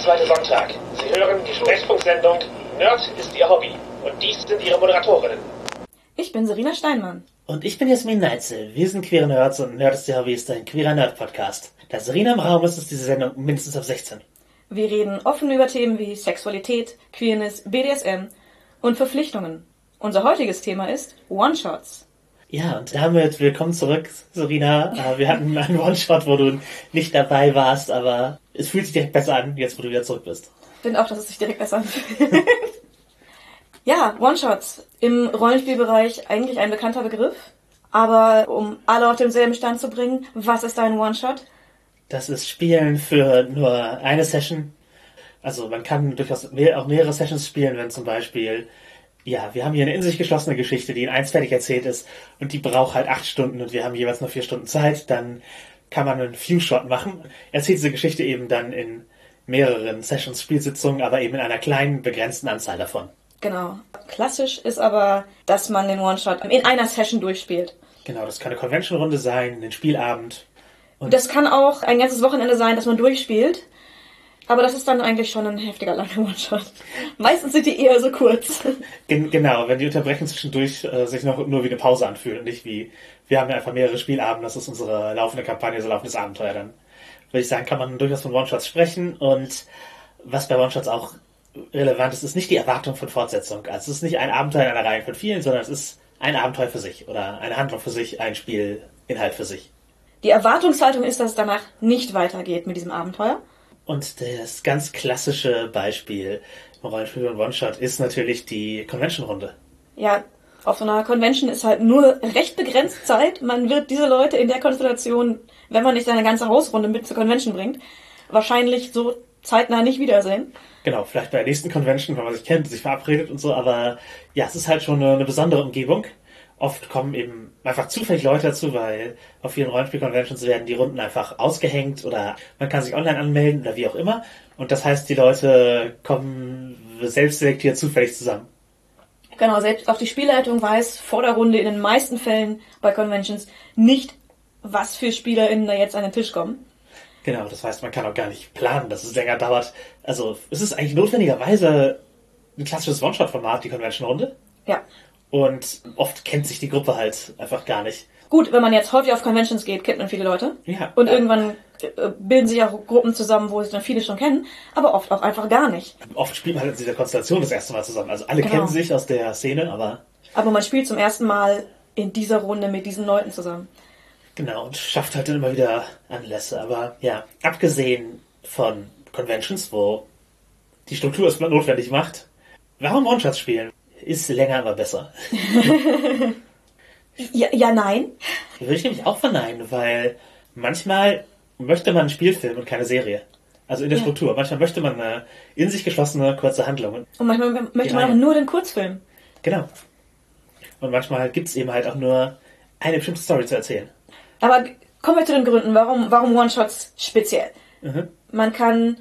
zweite Sonntag. Sie hören die Sprechfunksendung Nerd ist Ihr Hobby. Und dies sind Ihre Moderatorinnen. Ich bin Serena Steinmann. Und ich bin Jasmin Neitzel. Wir sind queere Nerds und Nerd ist Ihr Hobby ist ein queerer Nerd-Podcast. Da Serena im Raum ist, ist diese Sendung mindestens ab 16. Wir reden offen über Themen wie Sexualität, Queerness, BDSM und Verpflichtungen. Unser heutiges Thema ist One-Shots. Ja, und damit willkommen zurück, Serena. Äh, Wir hatten einen One-Shot, wo du nicht dabei warst, aber es fühlt sich direkt besser an, jetzt wo du wieder zurück bist. Ich finde auch, dass es sich direkt besser anfühlt. ja, One-Shots. Im Rollenspielbereich eigentlich ein bekannter Begriff. Aber um alle auf denselben Stand zu bringen, was ist ein One-Shot? Das ist Spielen für nur eine Session. Also man kann durchaus auch mehrere Sessions spielen, wenn zum Beispiel, ja, wir haben hier eine in sich geschlossene Geschichte, die in eins fertig erzählt ist und die braucht halt acht Stunden und wir haben jeweils nur vier Stunden Zeit, dann kann man einen Few-Shot machen. Erzählt diese Geschichte eben dann in mehreren Sessions, Spielsitzungen, aber eben in einer kleinen, begrenzten Anzahl davon. Genau. Klassisch ist aber, dass man den One-Shot in einer Session durchspielt. Genau, das kann eine Convention-Runde sein, ein Spielabend. Und Das kann auch ein ganzes Wochenende sein, dass man durchspielt. Aber das ist dann eigentlich schon ein heftiger langer One-Shot. Meistens sind die eher so kurz. Gen genau, wenn die Unterbrechungen zwischendurch äh, sich noch nur wie eine Pause anfühlen und nicht wie, wir haben ja einfach mehrere Spielabende, das ist unsere laufende Kampagne, so laufendes Abenteuer, dann würde ich sagen, kann man durchaus von One-Shots sprechen und was bei One-Shots auch relevant ist, ist nicht die Erwartung von Fortsetzung. Also es ist nicht ein Abenteuer in einer Reihe von vielen, sondern es ist ein Abenteuer für sich oder eine Handlung für sich, ein Spielinhalt für sich. Die Erwartungshaltung ist, dass es danach nicht weitergeht mit diesem Abenteuer. Und das ganz klassische Beispiel im Rollenspiel und One-Shot ist natürlich die Convention-Runde. Ja, auf so einer Convention ist halt nur recht begrenzt Zeit. Man wird diese Leute in der Konstellation, wenn man nicht seine ganze Hausrunde mit zur Convention bringt, wahrscheinlich so zeitnah nicht wiedersehen. Genau, vielleicht bei der nächsten Convention, wenn man sich kennt, sich verabredet und so, aber ja, es ist halt schon eine, eine besondere Umgebung. Oft kommen eben einfach zufällig Leute dazu, weil auf vielen Rollenspiel-Conventions werden die Runden einfach ausgehängt oder man kann sich online anmelden oder wie auch immer. Und das heißt, die Leute kommen selbst selektiert zufällig zusammen. Genau, selbst auch die Spielleitung weiß vor der Runde in den meisten Fällen bei Conventions nicht, was für SpielerInnen da jetzt an den Tisch kommen. Genau, das heißt, man kann auch gar nicht planen, dass es länger dauert. Also es ist eigentlich notwendigerweise ein klassisches One-Shot-Format, die Convention-Runde. Ja. Und oft kennt sich die Gruppe halt einfach gar nicht. Gut, wenn man jetzt häufig auf Conventions geht, kennt man viele Leute. Ja. Und irgendwann äh, bilden sich auch Gruppen zusammen, wo sich dann viele schon kennen, aber oft auch einfach gar nicht. Oft spielt man halt in dieser Konstellation das erste Mal zusammen. Also alle Genau. kennen sich aus der Szene, aber Aber man spielt zum ersten Mal in dieser Runde mit diesen Leuten zusammen. genau, und schafft halt dann immer wieder Anlässe. Aber ja, abgesehen von Conventions, wo die Struktur es notwendig macht, warum One-Shots spielen? Ist länger aber besser. Ja, ja nein. Würde ich nämlich auch verneinen, weil manchmal möchte man einen Spielfilm und keine Serie. Also in der Ja. Struktur. Manchmal möchte man eine in sich geschlossene kurze Handlung. Und manchmal möchte man auch nur den Kurzfilm. Genau. Und manchmal gibt es eben halt auch nur eine bestimmte Story zu erzählen. Aber kommen wir zu den Gründen, warum, warum One-Shots speziell. Mhm. Man kann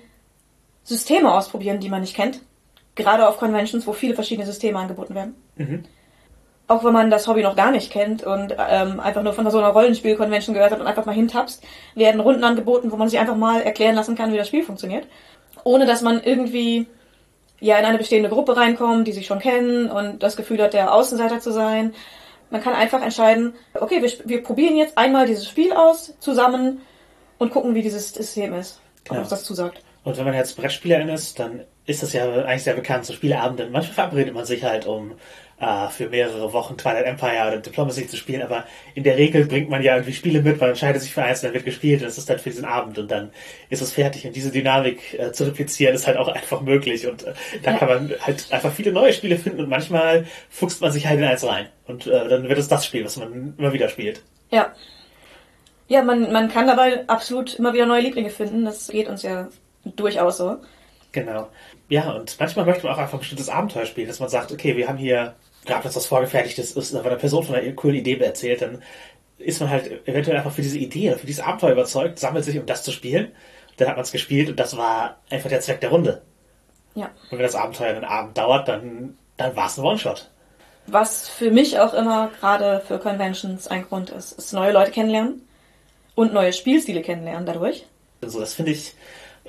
Systeme ausprobieren, die man nicht kennt. Gerade auf Conventions, wo viele verschiedene Systeme angeboten werden. Mhm. Auch wenn man das Hobby noch gar nicht kennt und ähm, einfach nur von so einer Rollenspiel-Convention gehört hat und einfach mal hintappst, werden Runden angeboten, wo man sich einfach mal erklären lassen kann, wie das Spiel funktioniert. Ohne dass man irgendwie ja in eine bestehende Gruppe reinkommt, die sich schon kennen und das Gefühl hat, der Außenseiter zu sein. Man kann einfach entscheiden, okay, wir, wir probieren jetzt einmal dieses Spiel aus zusammen und gucken, wie dieses System ist. Ob Genau. uns das zusagt. Und wenn man jetzt Brettspielerin ist, dann ist das ja eigentlich sehr bekannt, so Spieleabende. Manchmal verabredet man sich halt, um äh, für mehrere Wochen Twilight Empire oder Diplomacy zu spielen, aber in der Regel bringt man ja irgendwie Spiele mit, man entscheidet sich für eins, dann wird gespielt und es ist dann für diesen Abend und dann ist es fertig. Und diese Dynamik äh, zu replizieren ist halt auch einfach möglich und äh, da Ja. kann man halt einfach viele neue Spiele finden und manchmal fuchst man sich halt in eins rein und äh, dann wird es das Spiel, was man immer wieder spielt. Ja. Ja, man, man kann dabei absolut immer wieder neue Lieblinge finden. Das geht uns ja durchaus so. Genau. Ja, und manchmal möchte man auch einfach ein bestimmtes Abenteuer spielen, dass man sagt, okay, wir haben hier, gerade wenn es was Vorgefertigtes ist, wenn eine Person von einer coolen Idee erzählt, dann ist man halt eventuell einfach für diese Idee für dieses Abenteuer überzeugt, sammelt sich, um das zu spielen. Dann hat man es gespielt und das war einfach der Zweck der Runde. Ja. Und wenn das Abenteuer einen Abend dauert, dann, dann war es ein One-Shot. Was für mich auch immer gerade für Conventions ein Grund ist, ist neue Leute kennenlernen und neue Spielstile kennenlernen dadurch. Also das finde ich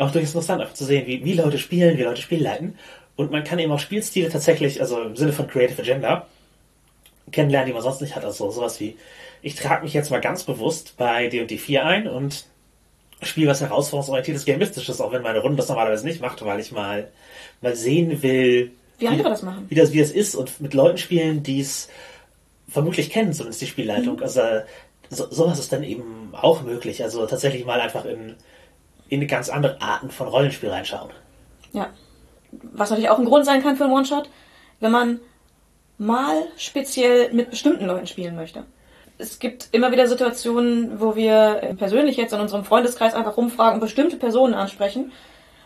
auch durchaus interessant, einfach zu sehen, wie, wie Leute spielen, wie Leute Spiel leiten. Und man kann eben auch Spielstile tatsächlich, also im Sinne von Creative Agenda, kennenlernen, die man sonst nicht hat. Also sowas wie, ich trage mich jetzt mal ganz bewusst bei D&D 4 ein und spiele was herausforderungsorientiertes, gamistisches, auch wenn meine Runde das normalerweise nicht macht, weil ich mal, mal sehen will, Wie andere das machen. wie das, wie das ist und mit Leuten spielen, die es vermutlich kennen, zumindest die Spielleitung. Mhm. Also so, sowas ist dann eben auch möglich. Also tatsächlich mal einfach in, in ganz andere Arten von Rollenspiel reinschauen. Ja. Was natürlich auch ein Grund sein kann für einen One-Shot, wenn man mal speziell mit bestimmten Leuten spielen möchte. Es gibt immer wieder Situationen, wo wir persönlich jetzt in unserem Freundeskreis einfach rumfragen und bestimmte Personen ansprechen,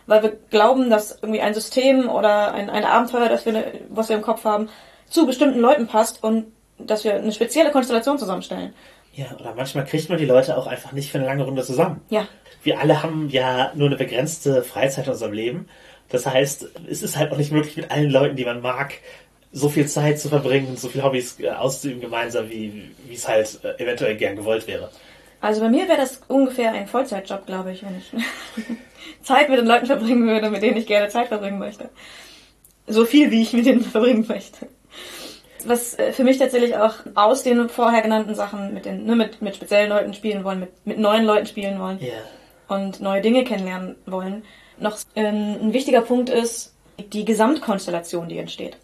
weil wir glauben, dass irgendwie ein System oder ein, ein Abenteuer, das wir, was wir im Kopf haben, zu bestimmten Leuten passt und dass wir eine spezielle Konstellation zusammenstellen. Ja, oder manchmal kriegt man die Leute auch einfach nicht für eine lange Runde zusammen. Ja, Wir alle haben ja nur eine begrenzte Freizeit in unserem Leben. Das heißt, es ist halt auch nicht möglich, mit allen Leuten, die man mag, so viel Zeit zu verbringen, so viele Hobbys äh, auszuüben gemeinsam, wie, wie es halt äh, eventuell gern gewollt wäre. Also bei mir wäre das ungefähr ein Vollzeitjob, glaube ich, wenn ich Zeit mit den Leuten verbringen würde, mit denen ich gerne Zeit verbringen möchte. So viel, wie ich mit denen verbringen möchte. Was äh, für mich tatsächlich auch aus den vorher genannten Sachen mit den, ne, mit, mit speziellen Leuten spielen wollen, mit, mit neuen Leuten spielen wollen Ja. Und neue Dinge kennenlernen wollen, noch ähm, ein wichtiger Punkt ist die Gesamtkonstellation, die entsteht.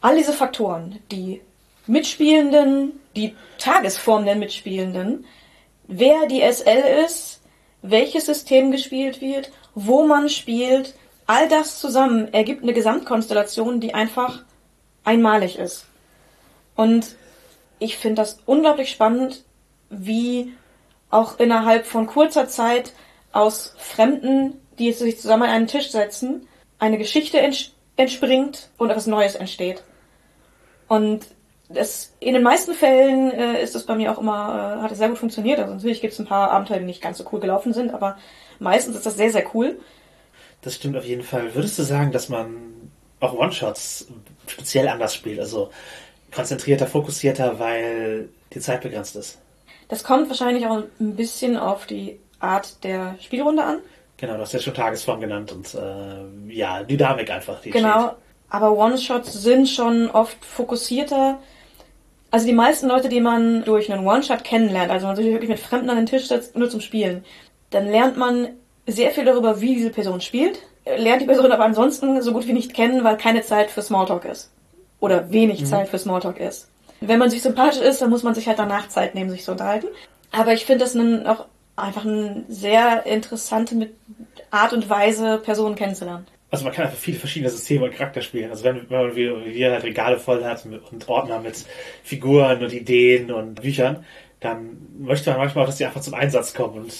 All diese Faktoren, die Mitspielenden, die Tagesform der Mitspielenden, wer die SL ist, welches System gespielt wird, wo man spielt, all das zusammen ergibt eine Gesamtkonstellation, die einfach einmalig ist. Und ich finde das unglaublich spannend, wie auch innerhalb von kurzer Zeit aus Fremden, die sich zusammen an einen Tisch setzen, eine Geschichte ents entspringt und etwas Neues entsteht. Und das, in den meisten Fällen äh, ist es bei mir auch immer, äh, hat es sehr gut funktioniert. Also natürlich gibt es ein paar Abenteuer, die nicht ganz so cool gelaufen sind, aber meistens ist das sehr, sehr cool. Das stimmt auf jeden Fall. Würdest du sagen, dass man auch One-Shots speziell anders spielt? Also konzentrierter, fokussierter, weil die Zeit begrenzt ist? Das kommt wahrscheinlich auch ein bisschen auf die Art der Spielrunde an. Genau, du hast ja schon Tagesform genannt und äh, ja, Dynamik einfach. Die Genau, aber One-Shots sind schon oft fokussierter. Also die meisten Leute, die man durch einen One-Shot kennenlernt, also man sich wirklich mit Fremden an den Tisch setzt, nur zum Spielen, dann lernt man sehr viel darüber, wie diese Person spielt, lernt die Person aber ansonsten so gut wie nicht kennen, weil keine Zeit für Smalltalk ist. Oder wenig Zeit für Smalltalk ist. Wenn man sich sympathisch ist, dann muss man sich halt danach Zeit nehmen, sich zu unterhalten. Aber ich finde das einen, auch einfach eine sehr interessante Art und Weise, Personen kennenzulernen. Also man kann einfach viele verschiedene Systeme und Charakter spielen. Also wenn, wenn man wie, wir halt Regale voll hat und Ordner mit Figuren und Ideen und Büchern, dann möchte man manchmal auch, dass die einfach zum Einsatz kommen. Und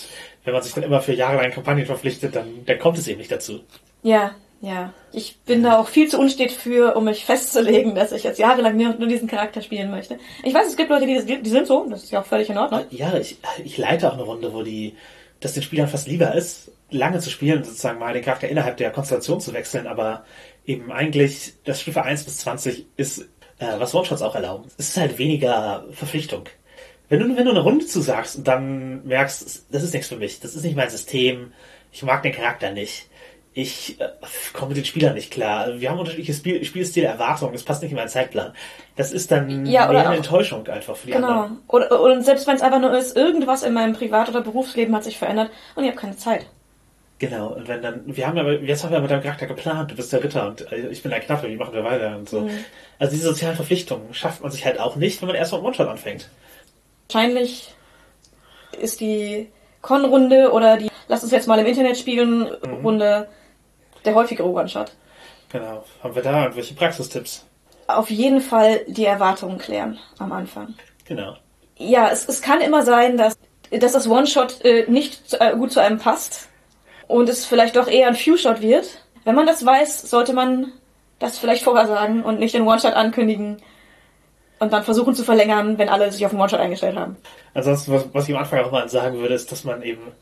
wenn man sich dann immer für jahrelang Kampagnen verpflichtet, dann, dann kommt es eben nicht dazu. Ja, ja. Ich bin da auch viel zu unstet für, um mich festzulegen, dass ich jetzt jahrelang nur, nur diesen Charakter spielen möchte. Ich weiß, es gibt Leute, die, die sind so, das ist ja auch völlig in Ordnung. Ja, ich, ich leite auch eine Runde, wo die, dass den Spielern fast lieber ist, lange zu spielen, sozusagen mal den Charakter innerhalb der Konstellation zu wechseln, aber eben eigentlich das Spiel für 1 bis 20 ist, äh, was One-Shots auch erlauben. Es ist halt weniger Verpflichtung. Wenn du, wenn du eine Runde zusagst und dann merkst, das ist nichts für mich, das ist nicht mein System, ich mag den Charakter nicht, ich äh, komme mit den Spielern nicht klar, wir haben unterschiedliche Spiel Spielstile, Erwartungen, es passt nicht in meinen Zeitplan. Das ist dann Ja, eine Enttäuschung einfach für die Genau. anderen. Oder, und selbst wenn es einfach nur ist, irgendwas in meinem Privat- oder Berufsleben hat sich verändert und ich habe keine Zeit. Genau, und wenn dann, wir haben aber, jetzt haben wir mit deinem Charakter geplant, du bist der Ritter und äh, ich bin der Knappe, wie machen wir weiter und so. Also diese sozialen Verpflichtungen schafft man sich halt auch nicht, wenn man erst mal One-Shot anfängt. Wahrscheinlich ist die Con-Runde oder die Lass uns jetzt mal im Internet spielen Runde der häufigere One-Shot. Genau. Haben wir da irgendwelche Praxistipps? Auf jeden Fall die Erwartungen klären am Anfang. Genau. Ja, es, es kann immer sein, dass, dass das One-Shot äh, nicht zu, äh, gut zu einem passt und es vielleicht doch eher ein Few-Shot wird. Wenn man das weiß, sollte man das vielleicht vorher sagen und nicht den One-Shot ankündigen und dann versuchen zu verlängern, wenn alle sich auf den One-Shot eingestellt haben. Ansonsten, was, was ich am Anfang auch mal sagen würde, ist, dass man eben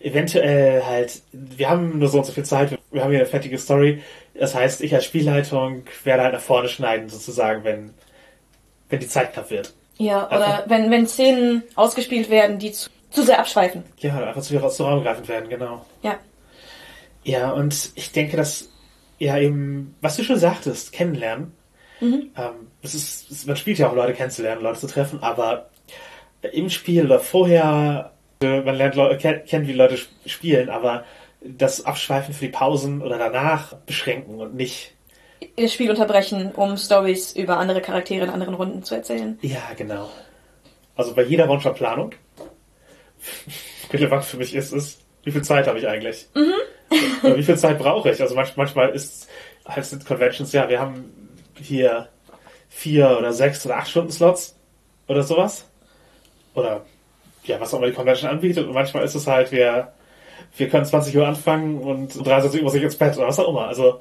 eventuell halt, wir haben nur so und so viel Zeit, wir haben hier eine fertige Story. Das heißt, ich als Spielleitung werde halt nach vorne schneiden, sozusagen, wenn, wenn die Zeit knapp wird. Ja, oder Einfach- wenn, wenn Szenen ausgespielt werden, die zu zu sehr abschweifen. Ja, einfach zu viel aus dem Raum greifend werden, genau. Ja. Ja, und ich denke, dass ja eben, was du schon sagtest, kennenlernen. Ähm, es ist, man spielt ja auch Leute kennenzulernen, Leute zu treffen, aber im Spiel oder vorher, man lernt Leute, kennt, wie Leute sp- spielen, aber das Abschweifen für die Pausen oder danach beschränken und nicht. Ihr Spiel unterbrechen, um Stories über andere Charaktere in anderen Runden zu erzählen. Ja, genau. Also bei jeder One-Shot-Planung, relevant für mich ist es, wie viel Zeit habe ich eigentlich? Oder wie viel Zeit brauche ich? Also manch, manchmal ist halt sind Conventions, ja, wir haben hier vier oder sechs oder acht Stunden Slots oder sowas. Oder ja, was auch immer die Convention anbietet. Und manchmal ist es halt, wir, wir können 20 Uhr anfangen und um 23 Uhr muss ich ins Bett oder was auch immer. Also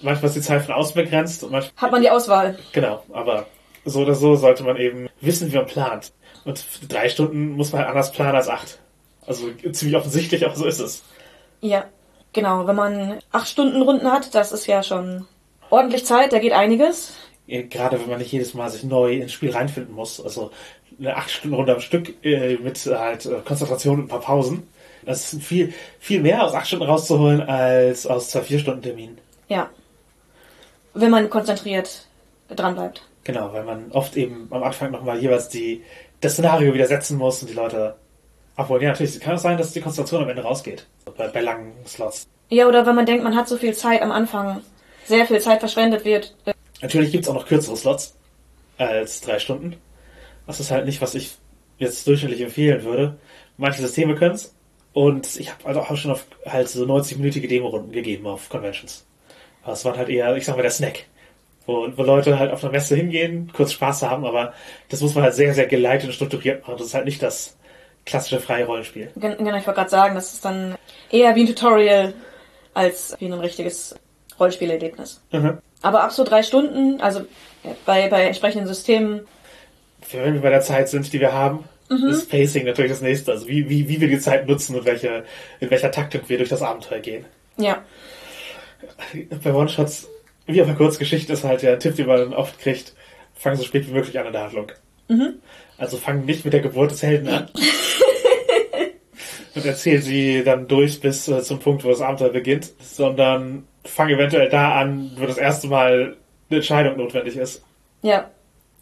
manchmal ist die Zeit von außen begrenzt und manchmal Hat man die Auswahl? Genau, aber so oder so sollte man eben wissen, wie man plant. Und drei Stunden muss man halt anders planen als acht. Also ziemlich offensichtlich, aber so ist es. Ja, genau. Wenn man acht Stunden Runden hat, das ist ja schon ordentlich Zeit, da geht einiges. Eh, Gerade wenn man nicht jedes Mal sich neu ins Spiel reinfinden muss. Also eine acht Stunden Runde am Stück äh, mit halt äh, Konzentration und ein paar Pausen. Das ist viel, viel mehr aus acht Stunden rauszuholen als aus zwei, vier Stunden Terminen. Ja. Wenn man konzentriert dran bleibt. Genau, weil man oft eben am Anfang nochmal jeweils die, das Szenario wieder setzen muss und die Leute abholen. Ja, natürlich, es kann auch sein, dass die Konzentration am Ende rausgeht. Bei, bei langen Slots. Ja, oder wenn man denkt, man hat so viel Zeit am Anfang, sehr viel Zeit verschwendet wird. Natürlich gibt's auch noch kürzere Slots als drei Stunden. Das ist halt nicht, was ich jetzt durchschnittlich empfehlen würde. Manche Systeme können's. Und ich habe also auch schon auf halt so 90-minütige Demo-Runden gegeben auf Conventions. Es waren halt eher, ich sag mal, der Snack. Wo, wo Leute halt auf einer Messe hingehen, kurz Spaß haben, aber das muss man halt sehr, sehr geleitet und strukturiert machen. Das ist halt nicht das klassische freie Rollenspiel. Gen- Genau, ich wollte gerade sagen, das ist dann eher wie ein Tutorial als wie ein richtiges Rollenspielerlebnis. Mhm. Aber ab so drei Stunden, also ja, bei, bei entsprechenden Systemen, Wenn wir bei der Zeit sind, die wir haben, ist Pacing natürlich das nächste. Also wie, wie, wie wir die Zeit nutzen und welche, in welcher Taktik wir durch das Abenteuer gehen. ja, bei One-Shots, wie auf einer Kurzgeschichte, ist halt der Tipp, den man oft kriegt, fang so spät wie möglich an in der Handlung. Also fang nicht mit der Geburt des Helden an. und erzähl sie dann durch bis äh, zum Punkt, wo das Abenteuer beginnt, sondern fang eventuell da an, wo das erste Mal eine Entscheidung notwendig ist. ja,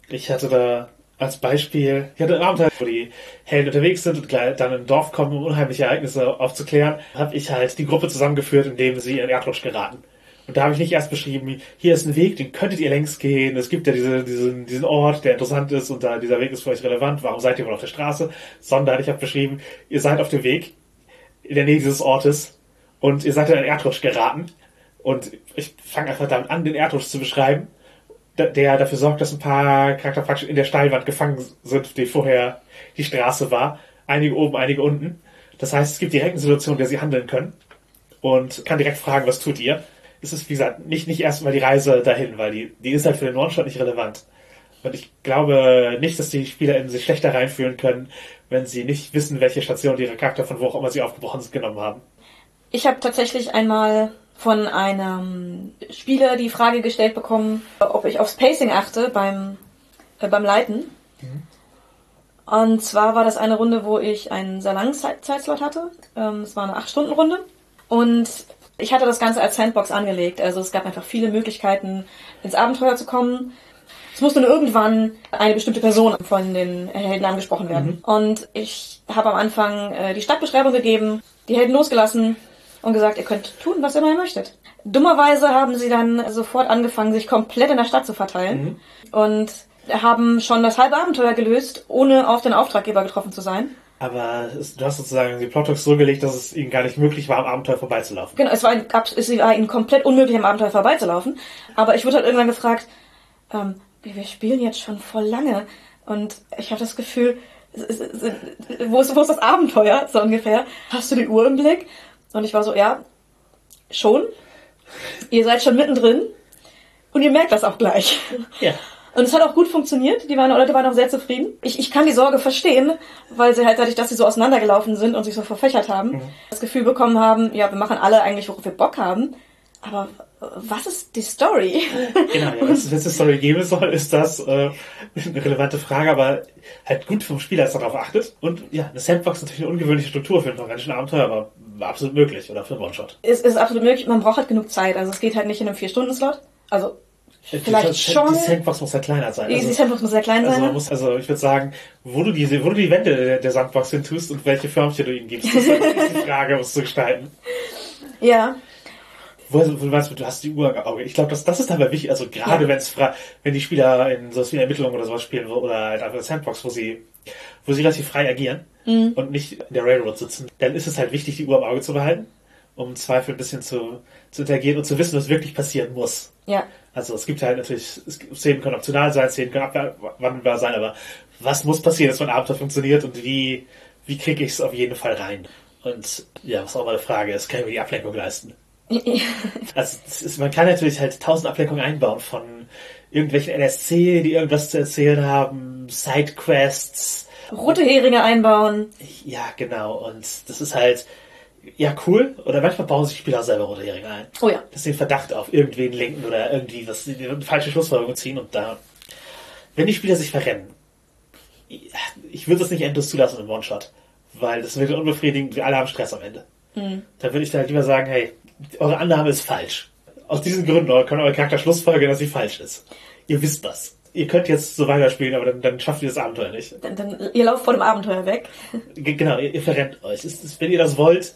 Ich hatte da als Beispiel, ich hatte ein Abenteuer, wo die Helden unterwegs sind und dann in ein Dorf kommen, um unheimliche Ereignisse aufzuklären, habe ich halt die Gruppe zusammengeführt, indem sie in Erdrutsch geraten. Und da habe ich nicht erst beschrieben, hier ist ein Weg, den könntet ihr längs gehen, es gibt ja diese, diesen, diesen Ort, der interessant ist und da dieser Weg ist für euch relevant, warum seid ihr wohl auf der Straße? Sondern ich habe beschrieben, ihr seid auf dem Weg in der Nähe dieses Ortes und ihr seid in einen Erdrutsch geraten. Und ich fange einfach damit an, den Erdrutsch zu beschreiben der dafür sorgt, dass ein paar Charakter praktisch in der Steilwand gefangen sind, die vorher die Straße war. Einige oben, einige unten. Das heißt, es gibt direkt eine Situation, in der sie handeln können und kann direkt fragen, was tut ihr? Es ist, wie gesagt, nicht, nicht erstmal die Reise dahin, weil die, die ist halt für den One-Shot nicht relevant. Und ich glaube nicht, dass die SpielerInnen sich schlechter reinfühlen können, wenn sie nicht wissen, welche Station ihre Charakter von wo auch immer sie aufgebrochen sind, genommen haben. Ich habe tatsächlich einmal von einem Spieler die Frage gestellt bekommen, ob ich aufs Pacing achte beim, äh, beim Leiten. Und zwar war das eine Runde, wo ich einen sehr langen Zeit Zeitslot hatte. Ähm, es war eine 8-Stunden-Runde. Und ich hatte das Ganze als Sandbox angelegt. Also es gab einfach viele Möglichkeiten, ins Abenteuer zu kommen. Es musste nur irgendwann eine bestimmte Person von den Helden angesprochen werden. Und ich habe am Anfang äh, die Stadtbeschreibung gegeben, die Helden losgelassen und gesagt, ihr könnt tun, was immer ihr möchtet. Dummerweise haben sie dann sofort angefangen, sich komplett in der Stadt zu verteilen und haben schon das halbe Abenteuer gelöst, ohne auf den Auftraggeber getroffen zu sein. Aber du hast sozusagen die Plottext so gelegt, dass es ihnen gar nicht möglich war, am Abenteuer vorbeizulaufen. Genau, es war, abs- es war ihnen komplett unmöglich, am Abenteuer vorbeizulaufen. Aber ich wurde halt irgendwann gefragt, ähm, wir spielen jetzt schon voll lange und ich habe das Gefühl, wo ist, wo ist das Abenteuer, so ungefähr? Hast du die Uhr im Blick? Und ich war so, ja, schon. Ihr seid schon mittendrin und ihr merkt das auch gleich. Ja. Und es hat auch gut funktioniert. Die waren, Leute waren auch sehr zufrieden. Ich, ich kann die Sorge verstehen, weil sie halt dadurch, dass sie so auseinandergelaufen sind und sich so verfächert haben, das Gefühl bekommen haben, ja, wir machen alle eigentlich, worauf wir Bock haben. Aber was ist die Story? Genau, ja, wenn es eine Story geben soll, ist das äh, eine relevante Frage, aber halt gut vom Spieler, dass er darauf achtet. Und ja, eine Sandbox ist natürlich eine ungewöhnliche Struktur für ein organischen Abenteuer, aber absolut möglich oder für einen One-Shot. Es ist absolut möglich, man braucht halt genug Zeit. Also es geht halt nicht in einem 4-Stunden-Slot. Also vielleicht die, schon. Die Sandbox muss halt kleiner sein. Die Also, Sandbox muss sehr klein also, sein. man ne? muss, also ich würde sagen, wo du, diese, wo du die Wände der, der Sandbox hin tust und welche Förmchen du ihnen gibst, das ist halt die Frage, um es zu gestalten. ja. Wo, wo du meinst, du hast die Uhr im Auge. Ich glaube, das, das ist dabei wichtig. Also gerade Ja. wenn's fra wenn die Spieler in so wie Ermittlungen oder sowas spielen oder halt einfach eine Sandbox, wo sie, wo sie relativ frei agieren Mhm. und nicht in der Railroad sitzen, dann ist es halt wichtig, die Uhr im Auge zu behalten, um im Zweifel ein bisschen zu, zu interagieren und zu wissen, was wirklich passieren muss. Ja. Also es gibt halt natürlich, es gibt, Szenen können optional sein, Szenen können abwandelbar sein, aber was muss passieren, dass mein Abenteuer funktioniert und wie, wie kriege ich es auf jeden Fall rein? Und ja, was auch mal eine Frage ist, kann ich mir die Ablenkung leisten? Also ist, man kann natürlich halt tausend Ablenkungen einbauen von irgendwelchen NSC, die irgendwas zu erzählen haben, Sidequests. Rote Heringe einbauen. Ja, genau. Und das ist halt, ja, cool. Oder manchmal bauen sich Spieler selber rote Heringe ein. Oh ja. Dass sie den Verdacht auf irgendwen lenken oder irgendwie was, eine falsche Schlussfolgerung ziehen und da, wenn die Spieler sich verrennen, ich würde das nicht endlos zulassen im One-Shot, weil das wird unbefriedigend, wir alle haben Stress am Ende. Mhm. Da würde ich dann lieber sagen, hey, eure Annahme ist falsch. Aus diesen Gründen können eure Charakter Schlussfolgern, dass sie falsch ist. Ihr wisst das. Ihr könnt jetzt so weiterspielen, aber dann, dann schafft ihr das Abenteuer nicht. Dann, dann, ihr lauft vor dem Abenteuer weg. Genau, ihr, ihr verrennt euch. Es ist, wenn ihr das wollt,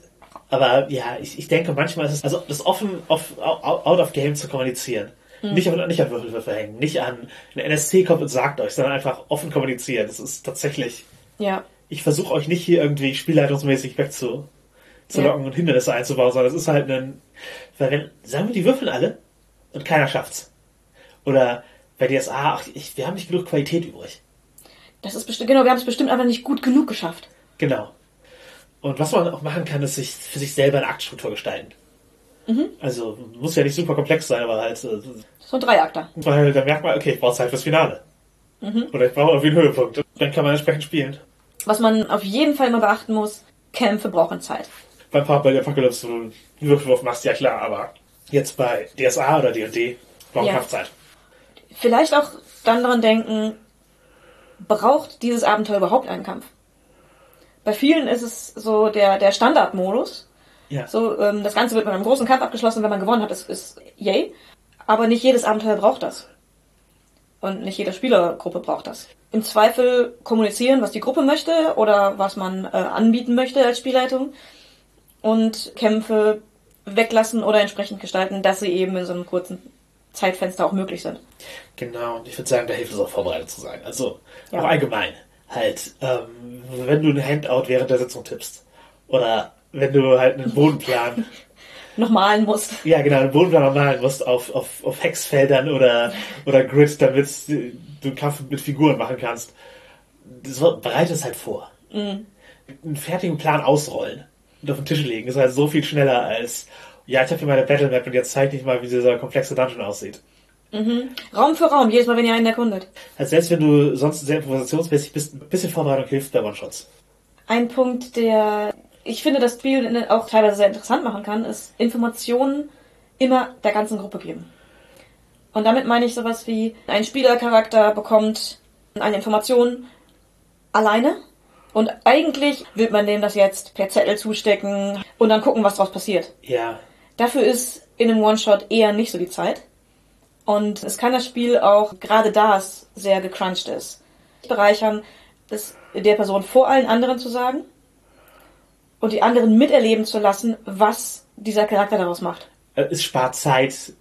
aber ja, ich, ich denke, manchmal ist es, also das offen off, out of game zu kommunizieren. Nicht, an, nicht an Würfelwürfe hängen, nicht an ein NSC kommt und sagt euch, sondern einfach offen kommunizieren. Das ist tatsächlich, Ja. ich versuche euch nicht hier irgendwie spielleitungsmäßig wegzu zu Ja. locken und Hindernisse einzubauen, sondern es ist halt ein, weil wenn, sagen wir, die würfeln alle und keiner schafft's. Oder bei DSA, ach, ich, wir haben nicht genug Qualität übrig. Das ist bestimmt, genau, wir haben es bestimmt einfach nicht gut genug geschafft. Genau. Und was man auch machen kann, ist sich für sich selber eine Aktstruktur gestalten. Also muss ja nicht super komplex sein, aber halt, äh, So ein Dreiakter. weil dann merkt man, okay, ich brauche Zeit fürs Finale. Oder ich brauche irgendwie einen Höhepunkt. Dann kann man entsprechend spielen. Was man auf jeden Fall immer beachten muss, Kämpfe brauchen Zeit. Beim Part bei der Apocalypse, du einen Würfelwurf machst, ja klar, aber jetzt bei DSA oder D&D braucht Ja. Kampfzeit. Vielleicht auch dann daran denken, braucht dieses Abenteuer überhaupt einen Kampf? Bei vielen ist es so der, der Standardmodus. Ja. So, ähm, das Ganze wird mit einem großen Kampf abgeschlossen, wenn man gewonnen hat, ist, ist yay. Aber nicht jedes Abenteuer braucht das. Und nicht jede Spielergruppe braucht das. Im Zweifel kommunizieren, was die Gruppe möchte oder was man äh, anbieten möchte als Spielleitung. Und Kämpfe weglassen oder entsprechend gestalten, dass sie eben in so einem kurzen Zeitfenster auch möglich sind. Genau, und ich würde sagen, da hilft es auch vorbereitet zu sein. Also, Ja. auch allgemein. Halt, ähm, wenn du ein Handout während der Sitzung tippst. Oder wenn du halt einen Bodenplan Noch malen musst. Ja, genau, einen Bodenplan malen musst auf, auf, auf Hexfeldern oder, oder Grid, damit du einen Kampf mit Figuren machen kannst. Das bereite es halt vor. Einen fertigen Plan ausrollen und auf den Tisch legen ist halt so viel schneller als, ja, ich habe hier meine Battlemap und jetzt zeige ich mal, wie dieser komplexe Dungeon aussieht. Raum für Raum, jedes Mal, wenn ihr einen erkundet. Also selbst wenn du sonst sehr improvisationsmäßig bist, ein bisschen Vorbereitung hilft bei One-Shots. Ein Punkt, der ich finde, das Spiel auch teilweise sehr interessant machen kann, ist Informationen immer der ganzen Gruppe geben. Und damit meine ich sowas wie, ein Spielercharakter bekommt eine Information alleine und eigentlich will man dem das jetzt per Zettel zustecken und dann gucken, was daraus passiert. Ja, Dafür ist in einem One-Shot eher nicht so die Zeit. Und es kann das Spiel auch, gerade da es sehr gecrunched ist, bereichern, es der Person vor allen anderen zu sagen und die anderen miterleben zu lassen, was dieser Charakter daraus macht. Äh, es spart Zeit,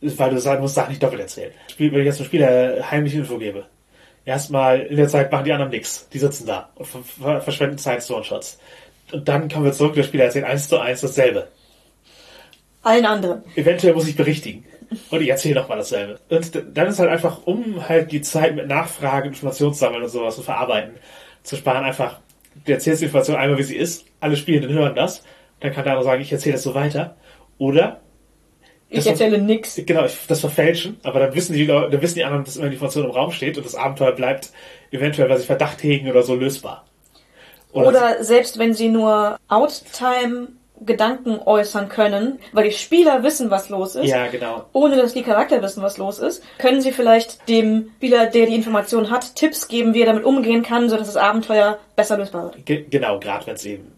weil du sagen musst, Sachen nicht doppelt erzählen. Wenn ich jetzt einem Spieler heimlich Info gebe, erstmal in der Zeit machen die anderen nichts. Die sitzen da und ver ver verschwenden Zeit zu One-Shots. Und dann kommen wir zurück, der Spieler erzählt eins zu eins dasselbe. Allen anderen. Eventuell muss ich berichtigen. Und ich erzähle nochmal dasselbe. Und dann ist halt einfach, um halt die Zeit mit Nachfragen, Informationssammeln und sowas zu verarbeiten, zu sparen, einfach, du erzählst die Information einmal, wie sie ist, alle Spielenden hören das, dann kann der andere sagen, ich erzähle das so weiter. Oder Ich erzähle nix. Genau, ich, das verfälschen, aber dann wissen die Leute, dann wissen die anderen, dass immer die Information im Raum steht und das Abenteuer bleibt eventuell, weil sie Verdacht hegen oder so lösbar. Oder selbst wenn sie nur Outtime Gedanken äußern können, weil die Spieler wissen, was los ist. Ja, genau. Ohne dass die Charakter wissen, was los ist, können sie vielleicht dem Spieler, der die Information hat, Tipps geben, wie er damit umgehen kann, sodass das Abenteuer besser lösbar wird. Ge genau, gerade wenn es eben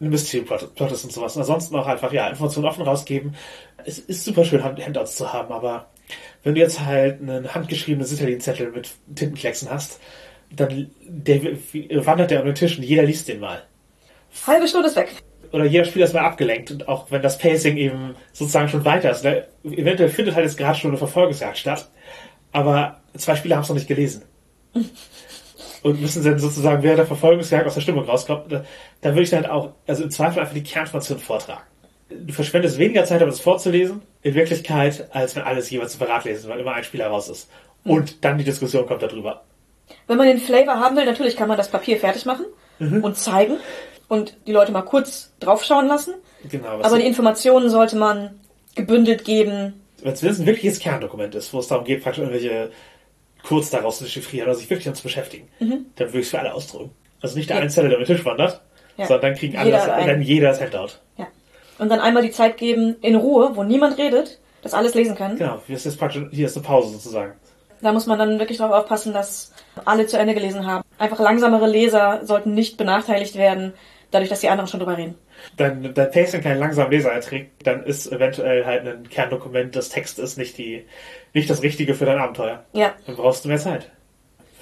ein Mystery-Plot ist und sowas. Und ansonsten auch einfach, ja, Informationen offen rausgeben. Es ist super schön, Handouts zu haben, aber wenn du jetzt halt einen handgeschriebenen Citadin-Zettel mit Tintenklecksen hast, dann der, wandert der um den Tisch und jeder liest den mal. Halbe Stunde ist weg. Oder jeder Spieler ist mal abgelenkt und auch wenn das Pacing eben sozusagen schon weiter ist. Ne? Eventuell findet halt jetzt gerade schon eine Verfolgungsjagd statt, aber zwei Spieler haben es noch nicht gelesen. und müssen dann sozusagen während der Verfolgungsjagd aus der Stimmung rauskommen. Da, da würde ich dann auch, also im Zweifel einfach die Kernformation vortragen. Du verschwendest weniger Zeit, um das vorzulesen, in Wirklichkeit, als wenn alles jeweils separat lesen, weil immer ein Spieler raus ist. Und dann die Diskussion kommt darüber. Wenn man den Flavor haben will, natürlich kann man das Papier fertig machen Mhm. und zeigen und die Leute mal kurz draufschauen lassen. Genau. was Aber die Informationen sollte man gebündelt geben. wenn es ein wirkliches Kerndokument ist, wo es darum geht, praktisch irgendwelche kurz daraus zu dechiffrieren oder sich wirklich damit zu beschäftigen, dann würde ich es für alle ausdrucken. Also nicht der Mhm. Ja. Einzelne, der mit Tisch wandert, Ja. sondern dann kriegen alle Jeder das, dann jeder das Handout. Ja. Und dann einmal die Zeit geben, in Ruhe, wo niemand redet, dass alles lesen können. Genau, hier ist jetzt praktisch, hier ist eine Pause sozusagen. Da muss man dann wirklich darauf aufpassen, dass alle zu Ende gelesen haben. Einfach langsamere Leser sollten nicht benachteiligt werden, dadurch, dass die anderen schon drüber reden. Wenn dein Pacing keinen langsamen Leser erträgt, dann ist eventuell halt ein Kerndokument des Textes nicht die, nicht das Richtige für dein Abenteuer. Ja, Dann brauchst du mehr Zeit.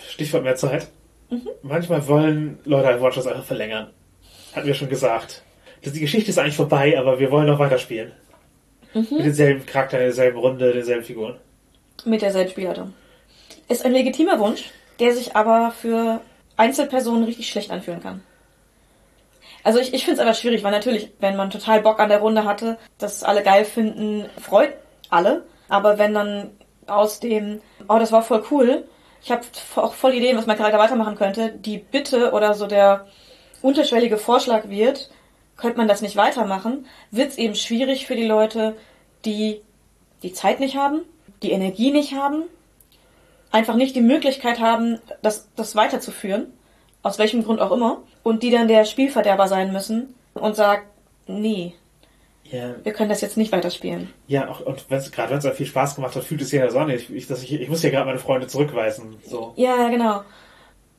Stichwort mehr Zeit. Mhm. Manchmal wollen Leute halt Watchers einfach verlängern. Hatten wir schon gesagt. Das- Die Geschichte ist eigentlich vorbei, aber wir wollen noch weiterspielen. Mhm. Mit denselben Charakteren, derselben Runde, denselben Figuren. mit derselben Spielleitung. Ist ein legitimer Wunsch, der sich aber für Einzelpersonen richtig schlecht anfühlen kann. Also ich, ich finde es aber schwierig, weil natürlich, wenn man total Bock an der Runde hatte, das alle geil finden, freut alle. Aber wenn dann aus dem, oh, das war voll cool, ich habe auch voll Ideen, was mein Charakter weitermachen könnte, die Bitte oder so der unterschwellige Vorschlag wird, könnte man das nicht weitermachen, wird es eben schwierig für die Leute, die die Zeit nicht haben, die Energie nicht haben, einfach nicht die Möglichkeit haben, das, das weiterzuführen, aus welchem Grund auch immer, und die dann der Spielverderber sein müssen und sagt, nee, Ja, wir können das jetzt nicht weiterspielen. ja auch, und wenn's, gerade wenn es viel Spaß gemacht hat, fühlt es jeder so an. Ich, ich, dass ich, ich muss ja gerade meine Freunde zurückweisen. So. Ja, ja, genau.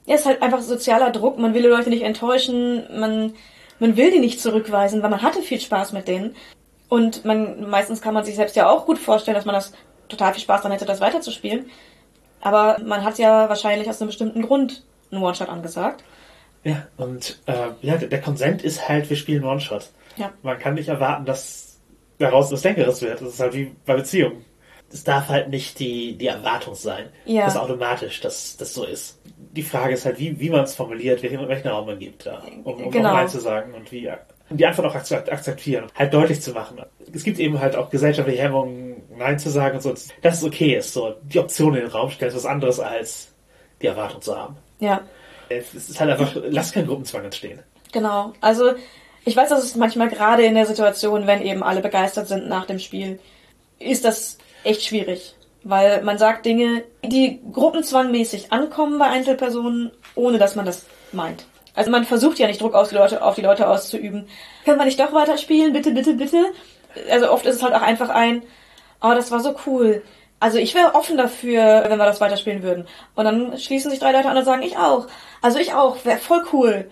Ja, ist halt einfach sozialer Druck, man will die Leute nicht enttäuschen, man, man will die nicht zurückweisen, weil man hatte viel Spaß mit denen. Und man, meistens kann man sich selbst ja auch gut vorstellen, dass man das total viel Spaß daran hätte, das weiterzuspielen. Aber man hat ja wahrscheinlich aus einem bestimmten Grund einen One-Shot angesagt. Ja, und äh, ja, der, Konsent ist halt, wir spielen One-Shot. Ja. Man kann nicht erwarten, dass daraus was Längeres wird. Das ist halt wie bei Beziehungen. Es darf halt nicht die, die Erwartung sein, Ja. dass automatisch das, das so ist. Die Frage ist halt, wie, wie man es formuliert, welchen, welchen Raum man gibt, da, um, um Genau. Nein zu sagen und wie die Antwort auch ak- akzeptieren, halt deutlich zu machen. Es gibt eben halt auch gesellschaftliche Hemmungen, Nein zu sagen und so, dass es okay ist, so die Option in den Raum stellen, ist was anderes als die Erwartung zu haben. Ja, Es ist halt einfach, lass keinen Gruppenzwang entstehen. genau. Also ich weiß, dass es manchmal gerade in der Situation, wenn eben alle begeistert sind nach dem Spiel, ist das echt schwierig. Weil man sagt Dinge, die gruppenzwangmäßig ankommen bei Einzelpersonen, ohne dass man das meint. Also man versucht ja nicht Druck auf die Leute, auf die Leute auszuüben. Können wir nicht doch weiterspielen? Bitte, bitte, bitte. Also oft ist es halt auch einfach ein, oh, das war so cool. Also ich wäre offen dafür, wenn wir das weiterspielen würden. Und dann schließen sich drei Leute an und sagen, ich auch. Also ich auch, wäre voll cool.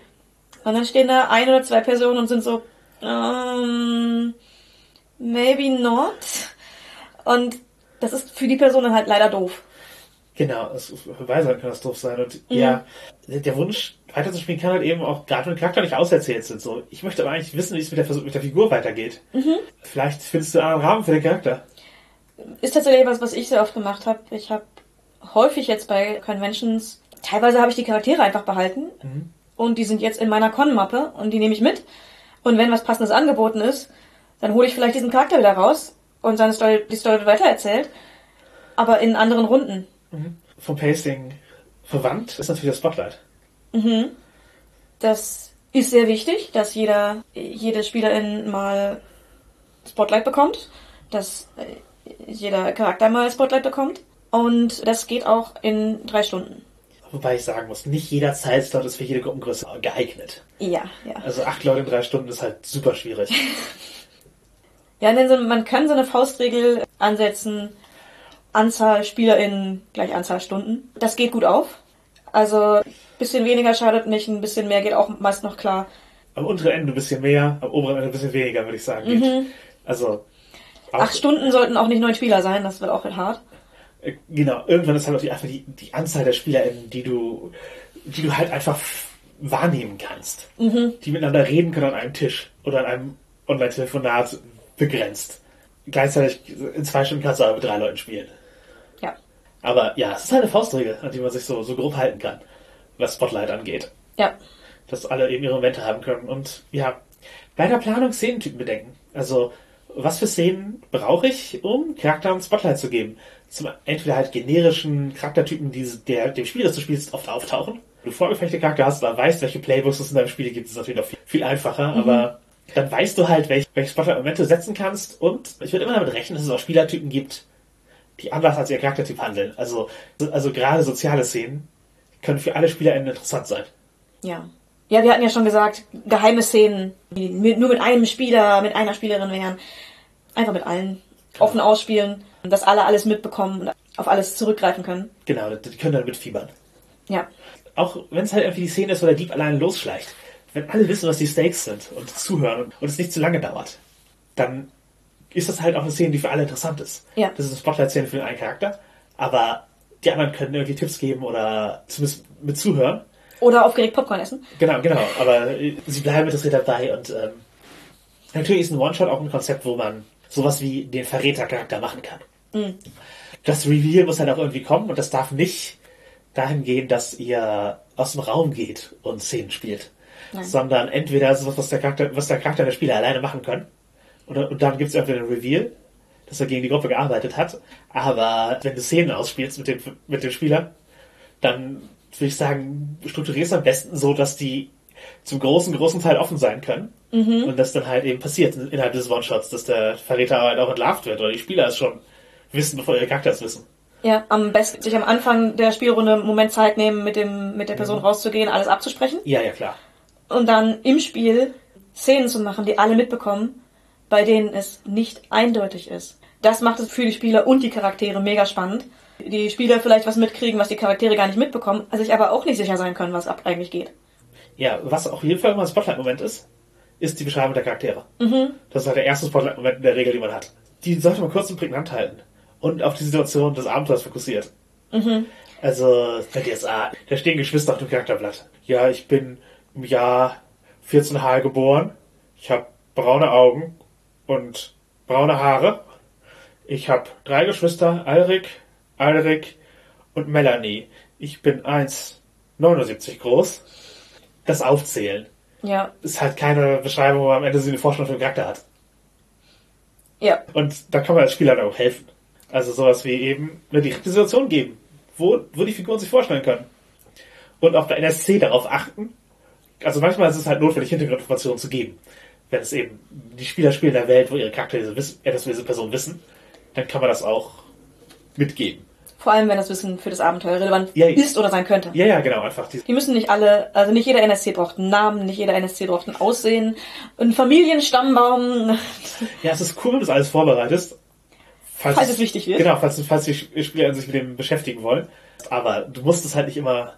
Und dann stehen da ein oder zwei Personen und sind so, ähm, maybe not. Und das ist für die Person dann halt leider doof. Genau, es für beide kann das doof sein. Und ja, der Wunsch weiterzuspielen kann halt eben auch, gerade wenn Charakter nicht auserzählt sind, so. Ich möchte aber eigentlich wissen, wie es mit der, mit der Figur weitergeht. Vielleicht findest du einen anderen Rahmen für den Charakter. Ist tatsächlich was, was ich sehr oft gemacht habe. Ich habe häufig jetzt bei Conventions, teilweise habe ich die Charaktere einfach behalten und die sind jetzt in meiner Con-Mappe und die nehme ich mit. Und wenn was passendes angeboten ist, dann hole ich vielleicht diesen Charakter wieder raus und seine Story, die Story wird weitererzählt, aber in anderen Runden. Vom Pacing verwandt ist natürlich das Spotlight. Das ist sehr wichtig, dass jeder, jede Spielerin mal Spotlight bekommt, dass äh, jeder Charakter mal Spotlight bekommt. Und das geht auch in drei Stunden. Wobei ich sagen muss, nicht jeder Zeitslot ist für jede Gruppengröße geeignet. Ja, ja. Also acht Leute in drei Stunden ist halt super schwierig. Ja, denn so, man kann so eine Faustregel ansetzen, Anzahl SpielerInnen gleich Anzahl Stunden. Das geht gut auf. Also ein bisschen weniger schadet nicht, ein bisschen mehr geht auch meist noch klar. Am unteren Ende ein bisschen mehr, am oberen Ende ein bisschen weniger, würde ich sagen. Geht. Also Acht Stunden sollten auch nicht neun Spieler sein, das wird auch hart. Äh, Genau, irgendwann ist halt auch die, einfach die, die Anzahl der SpielerInnen, die du, die du halt einfach wahrnehmen kannst. Die miteinander reden können an einem Tisch oder an einem Online-Telefonat begrenzt. Gleichzeitig in zwei Stunden kannst du aber mit drei Leuten spielen. Ja. Aber ja, es ist halt eine Faustregel, an die man sich so, so grob halten kann, was Spotlight angeht. Ja. Dass alle eben ihre Momente haben können. Und ja, bei der Planung Szenentypen bedenken. Also, was für Szenen brauche ich, um Charakteren Spotlight zu geben? Zum entweder halt generischen Charaktertypen, die der, dem Spiel, das du spielst, oft auftauchen. Wenn du vorgefechte Charakter hast, oder weißt, welche Playbooks es in deinem Spiel gibt, ist natürlich noch viel, viel einfacher, aber dann weißt du halt, welche, welche Spotlight-Momente du setzen kannst und ich würde immer damit rechnen, dass es auch Spielertypen gibt, die anders als ihr Charaktertyp handeln. Also, also gerade soziale Szenen können für alle SpielerInnen interessant sein. Ja. Ja, wir hatten ja schon gesagt, geheime Szenen, die nur mit einem Spieler, mit einer Spielerin wären. Einfach mit allen offen ausspielen, dass alle alles mitbekommen und auf alles zurückgreifen können. Genau, die können dann mitfiebern. Ja. Auch wenn es halt irgendwie die Szene ist, wo der Dieb alleine losschleicht. Wenn alle wissen, was die Stakes sind und zuhören und, und es nicht zu lange dauert, dann ist das halt auch eine Szene, die für alle interessant ist. Ja. Das ist eine Spotlight-Szene für einen Charakter, aber die anderen können irgendwie Tipps geben oder zumindest mit zuhören. Oder aufgeregt Popcorn essen. Genau, genau. Aber äh, sie bleiben interessiert dabei und ähm, natürlich ist ein One-Shot auch ein Konzept, wo man sowas wie den Verrätercharakter machen kann. Das Reveal muss halt auch irgendwie kommen und das darf nicht dahin gehen, dass ihr aus dem Raum geht und Szenen spielt. Sondern entweder ist es was, was der Charakter, was der Charakter der Spieler alleine machen können. Oder, und dann gibt es irgendwie ein Reveal, dass er gegen die Gruppe gearbeitet hat. Aber wenn du Szenen ausspielst mit dem, mit dem Spieler, dann würde ich sagen, strukturierst du am besten so, dass die zum großen, großen Teil offen sein können. Und das dann halt eben passiert innerhalb des One-Shots, dass der Verräter halt auch entlarvt wird oder die Spieler es schon wissen, bevor ihre Charakter es wissen. Ja, am besten sich am Anfang der Spielrunde einen Moment Zeit nehmen, mit dem, mit der Person rauszugehen, alles abzusprechen. Ja, ja, klar. Und dann im Spiel Szenen zu machen, die alle mitbekommen, bei denen es nicht eindeutig ist. Das macht es für die Spieler und die Charaktere mega spannend. Die Spieler vielleicht was mitkriegen, was die Charaktere gar nicht mitbekommen, sich aber auch nicht sicher sein können, was ab eigentlich geht. Ja, was auf jeden Fall immer ein Spotlight-Moment ist, ist die Beschreibung der Charaktere. Das ist halt der erste Spotlight-Moment in der Regel, den man hat. Die sollte man kurz und prägnant halten und auf die Situation des Abenteuers fokussiert. Also, wenn jetzt, ah, da stehen Geschwister auf dem Charakterblatt. Ja, ich bin im Jahr 14H geboren. Ich habe braune Augen und braune Haare. Ich habe drei Geschwister, Alrik, Alrik und Melanie. Ich bin 1,79 groß. Das Aufzählen Ja, ist halt keine Beschreibung, wo man am Ende so eine Vorstellung für den Charakter hat. ja, Und da kann man als Spieler dann auch helfen. Also sowas wie eben eine direkte Situation geben, wo, wo die Figuren sich vorstellen können. Und auch bei NSC darauf achten. Also manchmal ist es halt notwendig, Hintergrundinformationen zu geben. Wenn es eben die Spieler spielen in der Welt, wo ihre Charaktere wissen, etwas über diese Person wissen, dann kann man das auch mitgeben. Vor allem wenn das Wissen für das Abenteuer relevant Ja, ist oder sein könnte. Ja, ja, genau, einfach die, Die müssen nicht alle, also nicht jeder NSC braucht einen Namen, nicht jeder NSC braucht ein Aussehen, einen Familienstammbaum. Ja, es ist cool, wenn du das alles vorbereitest. Falls es wichtig wird. Genau, falls, falls die Spieler sich mit dem beschäftigen wollen. Aber du musst es halt nicht immer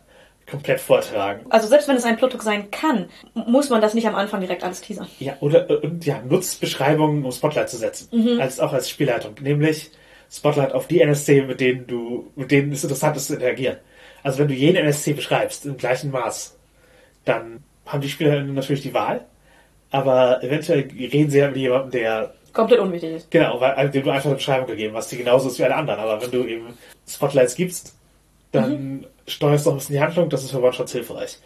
komplett vortragen. Also selbst wenn es ein Plothook sein kann, muss man das nicht am Anfang direkt alles teasern. Ja, oder äh, und ja, nutzt Beschreibungen, um Spotlight zu setzen. Mhm. Als, auch als Spielleitung. Nämlich Spotlight auf die NSC, mit denen du, mit denen es interessant ist zu interagieren. Also wenn du jeden NSC beschreibst, im gleichen Maß, dann haben die Spieler natürlich die Wahl. Aber eventuell reden sie ja mit jemandem, der Komplett unwichtig ist. Genau, weil also, dem du einfach eine Beschreibung gegeben hast, die genauso ist wie alle anderen. Aber wenn du eben Spotlights gibst, dann steuerst du auch ein bisschen die Handlung, das ist für One-Shots hilfreich.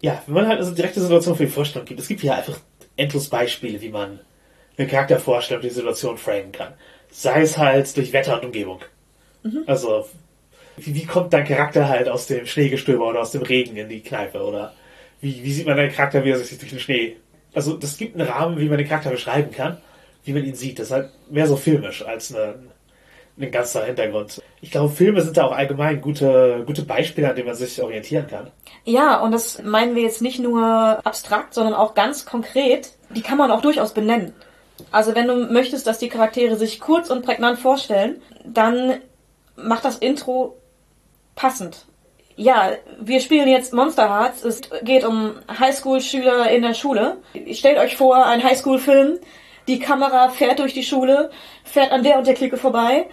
Ja, wenn man halt eine direkte Situation für die Vorstellung gibt, es gibt ja einfach endlos Beispiele, wie man einen Charakter vorstellt und die Situation framen kann. Sei es halt durch Wetter und Umgebung. Also, wie, wie kommt dein Charakter halt aus dem Schneegestöber oder aus dem Regen in die Kneipe? Oder wie, wie sieht man deinen Charakter, wie er sich durch den Schnee... Also, das gibt einen Rahmen, wie man den Charakter beschreiben kann, wie man ihn sieht. Das ist halt mehr so filmisch als eine, ein ganzer Hintergrund. Ich glaube, Filme sind da auch allgemein gute, gute Beispiele, an denen man sich orientieren kann. Ja, und das meinen wir jetzt nicht nur abstrakt, sondern auch ganz konkret. Die kann man auch durchaus benennen. Also wenn du möchtest, dass die Charaktere sich kurz und prägnant vorstellen, dann mach das Intro passend. Ja, wir spielen jetzt Monster Hearts. Es geht um Highschool-Schüler in der Schule. Stellt euch vor, ein Highschool-Film. Die Kamera fährt durch die Schule, fährt an der und der Clique vorbei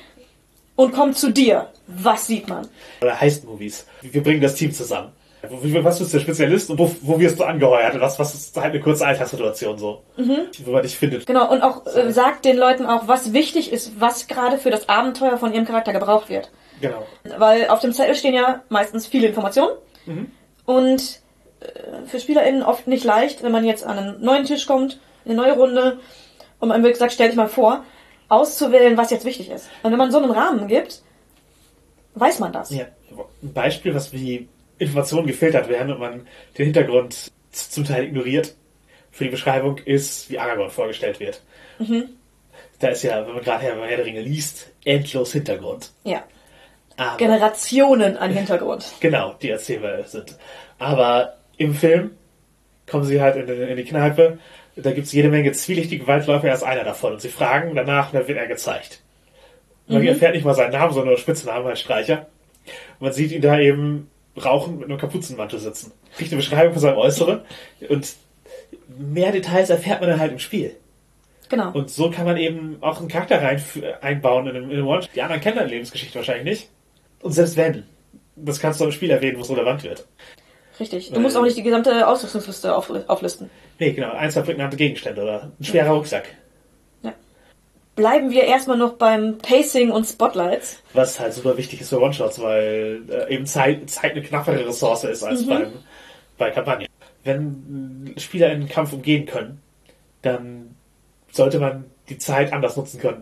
und kommt zu dir. Was sieht man? Oder Heist-Movies. Wir bringen das Team zusammen. Was ist der Spezialist und wo, wo wirst du angeheuert? Was, was ist halt eine kurze Alltagssituation so, mhm. wo man dich findet. Genau, und auch äh, sagt den Leuten auch, was wichtig ist, was gerade für das Abenteuer von ihrem Charakter gebraucht wird. Genau. Weil auf dem Zettel stehen ja meistens viele Informationen mhm. und äh, für SpielerInnen oft nicht leicht, wenn man jetzt an einen neuen Tisch kommt, eine neue Runde und man wird gesagt, stell dich mal vor, auszuwählen, was jetzt wichtig ist. Und wenn man so einen Rahmen gibt, weiß man das. Ja. Ein Beispiel, was wie Informationen gefiltert werden und man den Hintergrund zum Teil ignoriert für die Beschreibung, ist, wie Aragorn vorgestellt wird. Mhm. Da ist ja, wenn man gerade Herr, Herr der Ringe liest, endlos Hintergrund. Ja. Aber, Generationen an Hintergrund. Genau, die erzählbar sind. Aber im Film kommen sie halt in, in die Kneipe, da gibt es jede Menge zwielichtige Waldläufer, er ist einer davon. Und sie fragen danach, dann wird er gezeigt. Man mhm. erfährt nicht mal seinen Namen, sondern nur Spitznamen als Streicher. Man sieht ihn da eben rauchen mit einem Kapuzenmantel sitzen. Kriegt eine Beschreibung von seinem Äußeren und mehr Details erfährt man dann halt im Spiel. Genau. Und so kann man eben auch einen Charakter rein, einbauen in einem One. Die anderen kennen deine Lebensgeschichte wahrscheinlich nicht. Und selbst wenn, das kannst du im Spiel erwähnen, wo es relevant wird. Richtig. Du musst auch nicht die gesamte Ausrüstungsliste auf, auflisten. Nee, genau. Ein, zwei prägnante Gegenstände oder ein schwerer Rucksack. Bleiben wir erstmal noch beim Pacing und Spotlights. Was halt super wichtig ist für One-Shots, weil äh, eben Zeit, Zeit eine knappere Ressource ist als mhm. beim, bei Kampagnen. Wenn Spieler einen Kampf umgehen können, dann sollte man die Zeit anders nutzen können.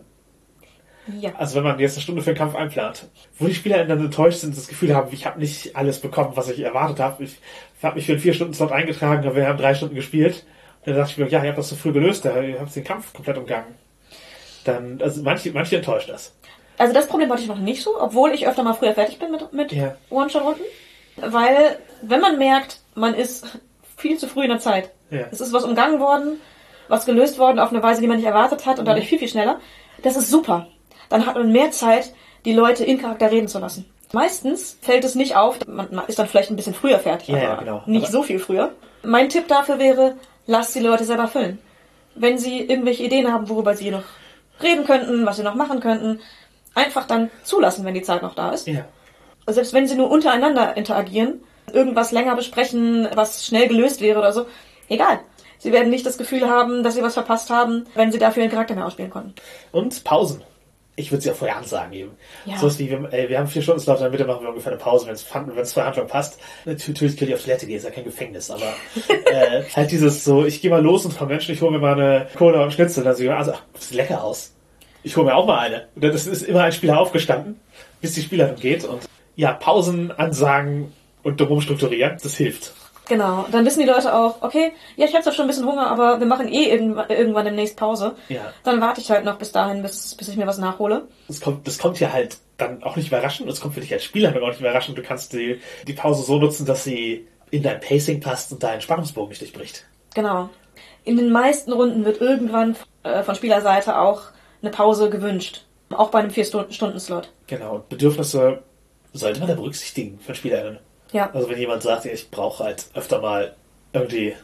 Ja. Also wenn man jetzt eine Stunde für einen Kampf einplant, wo die Spieler dann enttäuscht sind, das Gefühl haben, ich habe nicht alles bekommen, was ich erwartet habe. Ich habe mich für einen vier Stunden Slot eingetragen, aber wir haben drei Stunden gespielt. Und dann dachte ich mir, ja, ihr habt das so früh gelöst, ihr habt den Kampf komplett umgangen dann, also manche, manche enttäuscht das. Also das Problem hatte ich noch nicht so, obwohl ich öfter mal früher fertig bin mit, mit ja. One-Shot-Runden. Weil, wenn man merkt, man ist viel zu früh in der Zeit. Ja. Es ist was umgangen worden, was gelöst worden auf eine Weise, die man nicht erwartet hat und dadurch mhm. viel, viel schneller. Das ist super. Dann hat man mehr Zeit, die Leute in Charakter reden zu lassen. Meistens fällt es nicht auf, man ist dann vielleicht ein bisschen früher fertig, ja, aber ja, genau. nicht aber so viel früher. Mein Tipp dafür wäre, lasst die Leute selber füllen. Wenn sie irgendwelche Ideen haben, worüber sie noch reden könnten, was sie noch machen könnten, einfach dann zulassen, wenn die Zeit noch da ist. Ja. Selbst wenn sie nur untereinander interagieren, irgendwas länger besprechen, was schnell gelöst wäre oder so, egal. Sie werden nicht das Gefühl haben, dass sie was verpasst haben, wenn sie dafür ihren Charakter mehr ausspielen konnten. Und Pausen. Ich würde sie auch vorher ansagen eben. Ja. So ist wie, wir, ey, wir haben vier Stunden Slot, der Mitte machen wir ungefähr eine Pause, wenn es zur Handlung passt. Natürlich könnte ich auf Toilette gehen, ist ja kein Gefängnis, aber äh, halt dieses so, ich gehe mal los und komme Menschen, ich hole mir mal eine Cola und Schnitzel, dann so, also, ach, sieht lecker aus ich hole mir auch mal eine. Und dann ist immer ein Spieler aufgestanden, bis die Spielerin geht. Und ja, Pausen, Ansagen und drum strukturieren, das hilft. Genau, dann wissen die Leute auch, okay, ja, ich habe zwar schon ein bisschen Hunger, aber wir machen eh irgendwann, irgendwann demnächst Pause. Ja. Dann warte ich halt noch bis dahin, bis, bis ich mir was nachhole. Das kommt, das kommt ja halt dann auch nicht überraschend und es kommt für dich als Spieler auch nicht überraschend. Du kannst die, die Pause so nutzen, dass sie in dein Pacing passt und deinen Spannungsbogen nicht durchbricht. Genau. In den meisten Runden wird irgendwann äh, von Spielerseite auch eine Pause gewünscht. Auch bei einem Vier-Stunden-Slot. Genau, und Bedürfnisse sollte man da berücksichtigen von SpielerInnen. Ja. Also wenn jemand sagt, ich brauche halt öfter mal irgendwie.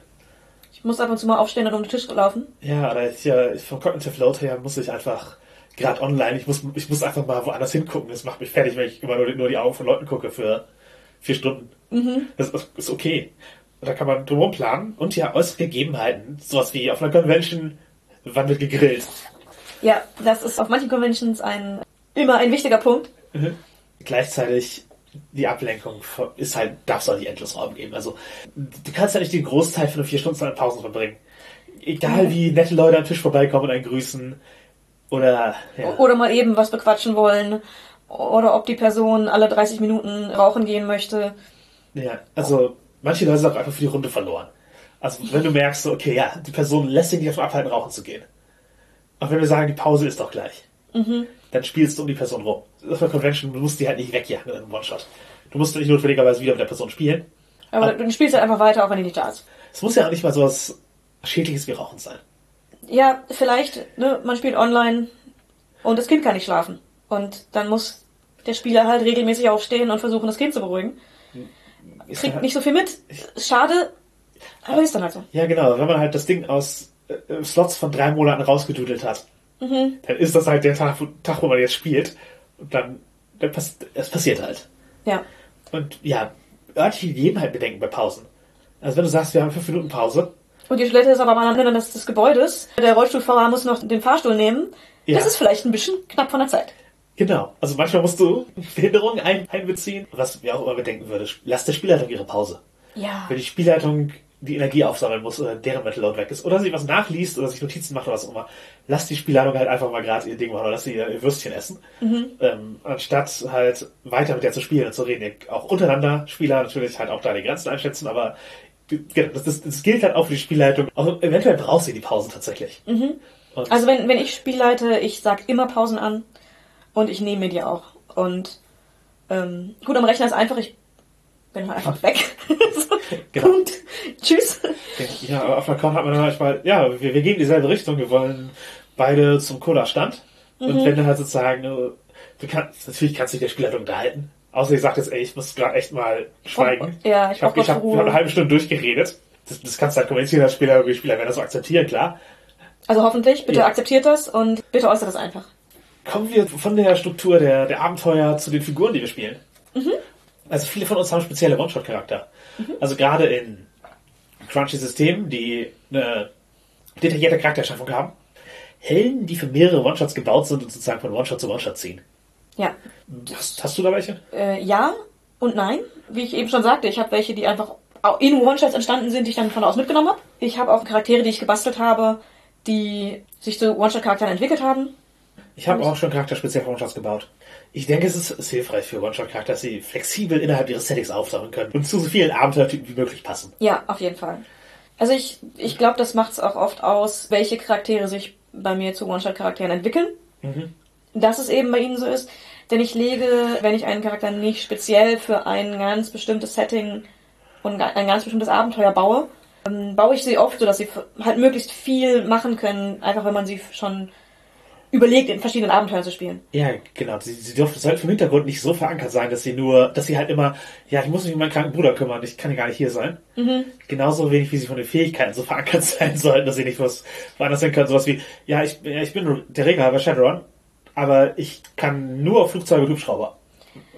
Ich muss ab und zu mal aufstehen und um den Tisch laufen. Ja, aber ich, ja, vom Cognitive Load her muss ich einfach gerade online, ich muss, ich muss einfach mal woanders hingucken. Das macht mich fertig, wenn ich immer nur, nur die Augen von Leuten gucke für vier Stunden. Mhm. Das ist okay. Und da kann man drumherum planen und ja, äußere Gegebenheiten. Sowas wie auf einer Convention, wann wird gegrillt? Ja, das ist auf manchen Conventions ein, immer ein wichtiger Punkt. Mhm. Gleichzeitig die Ablenkung ist halt, darf es auch nicht endlos Raum geben. Also du kannst ja nicht den Großteil von einer vier Stunden an Pausen verbringen. Egal mhm. wie nette Leute am Tisch vorbeikommen und einen grüßen oder ja. oder mal eben was bequatschen wollen oder ob die Person alle 30 Minuten rauchen gehen möchte. Ja, also manche Leute sind auch einfach für die Runde verloren. Also wenn du merkst, okay, ja, die Person lässt sich nicht davon abhalten, rauchen zu gehen. Auch wenn wir sagen, die Pause ist doch gleich. dann spielst du um die Person rum. Auf einer Convention du musst die halt nicht wegjagen in einem One-Shot. Du musst nicht notwendigerweise wieder mit der Person spielen. Aber du spielst halt einfach weiter, auch wenn die nicht da ist. Es muss ja auch nicht mal so was Schädliches wie Rauchen sein. Ja, vielleicht, ne, man spielt online und das Kind kann nicht schlafen. Und dann muss der Spieler halt regelmäßig aufstehen und versuchen, das Kind zu beruhigen. Ist Kriegt halt- nicht so viel mit. Schade, aber ist dann halt so. Ja, genau. Wenn man halt das Ding aus äh, Slots von drei Monaten rausgedudelt hat, Mhm. dann ist das halt der Tag, wo, Tag, wo man jetzt spielt. Und dann, dann pass, es passiert halt. Ja. Und ja, örtliche Gegebenheit bedenken bei Pausen. Also wenn du sagst, wir haben fünf Minuten Pause, Und die Toilette ist aber am anderen Ende des, des Gebäudes. Der Rollstuhlfahrer muss noch den Fahrstuhl nehmen. Ja. Das ist vielleicht ein bisschen knapp von der Zeit. genau. Also manchmal musst du Behinderungen ein, einbeziehen. Was wir auch immer bedenken würde, lass der Spielleitung ihre Pause. Ja. Wenn die Spielleitung die Energie aufsammeln muss oder deren Mental Load weg ist oder sie was nachliest oder sich Notizen macht oder was auch immer, lass die Spielleitung halt einfach mal gerade ihr Ding machen oder lass sie ihr, Würstchen essen. Ähm, anstatt halt weiter mit der zu spielen und zu reden. Auch untereinander Spieler natürlich halt auch da die Grenzen einschätzen, aber genau, das, das, das gilt halt auch für die Spielleitung. Auch eventuell braucht sie die Pausen tatsächlich. Und Also wenn, wenn ich spielleite, ich sag immer Pausen an und ich nehme mir die auch. Und ähm, gut, am Rechner ist einfach, ich bin halt einfach weg. so, Genau. Punkt. Tschüss. Ja, aber auf einer Con hat man dann manchmal, ja, wir, wir gehen in dieselbe Richtung, wir wollen beide zum Cola-Stand. Und wenn dann halt sozusagen, äh, du kannst, natürlich kannst du dich der Spielleitung unterhalten. Außer ich sag jetzt, ey, ich muss gerade echt mal schweigen. Oh, ja, ich ich habe hab eine halbe Stunde durchgeredet. Das, das kannst du halt kommunizieren als Spieler, die Spieler werden das so akzeptieren, klar. Also hoffentlich, bitte Ja. akzeptiert das und bitte äußert das einfach. Kommen wir von der Struktur der, der Abenteuer zu den Figuren, die wir spielen. Mhm. Also viele von uns haben spezielle One-Shot-Charakter. Also gerade in Crunchy-Systemen, die eine detaillierte Charakterschaffung haben. Helden, die für mehrere One-Shots gebaut sind und sozusagen von One-Shot zu One-Shot ziehen. Ja. Hast, hast du da welche? Äh, ja und nein. Wie ich eben schon sagte, ich habe welche, die einfach in One-Shots entstanden sind, die ich dann von aus mitgenommen habe. Ich habe auch Charaktere, die ich gebastelt habe, die sich zu One-Shot-Charakteren entwickelt haben. Ich habe auch schon Charakter speziell für One-Shots gebaut. Ich denke, es ist, ist hilfreich für One-Shot-Charakter, dass sie flexibel innerhalb ihres Settings auftauchen können und zu so vielen Abenteuertypen wie möglich passen. Ja, auf jeden Fall. Also ich, ich glaube, das macht es auch oft aus, welche Charaktere sich bei mir zu One-Shot-Charakteren entwickeln. Dass es eben bei ihnen so ist. Denn ich lege, wenn ich einen Charakter nicht speziell für ein ganz bestimmtes Setting und ein ganz bestimmtes Abenteuer baue, ähm, baue ich sie oft so, dass sie halt möglichst viel machen können, einfach wenn man sie schon überlegt, in verschiedenen Abenteuern zu spielen. Ja, genau. Sie, sie dürfen, sollten vom Hintergrund nicht so verankert sein, dass sie nur, dass sie halt immer, ja, ich muss mich um meinen kranken Bruder kümmern, ich kann ja gar nicht hier sein. Genauso wenig, wie sie von den Fähigkeiten so verankert sein sollten, dass sie nicht was woanders hin können. Sowas wie, ja, ich, ja, ich bin der Regelhalber Shadowrun, aber ich kann nur auf Flugzeuge und Hubschrauber.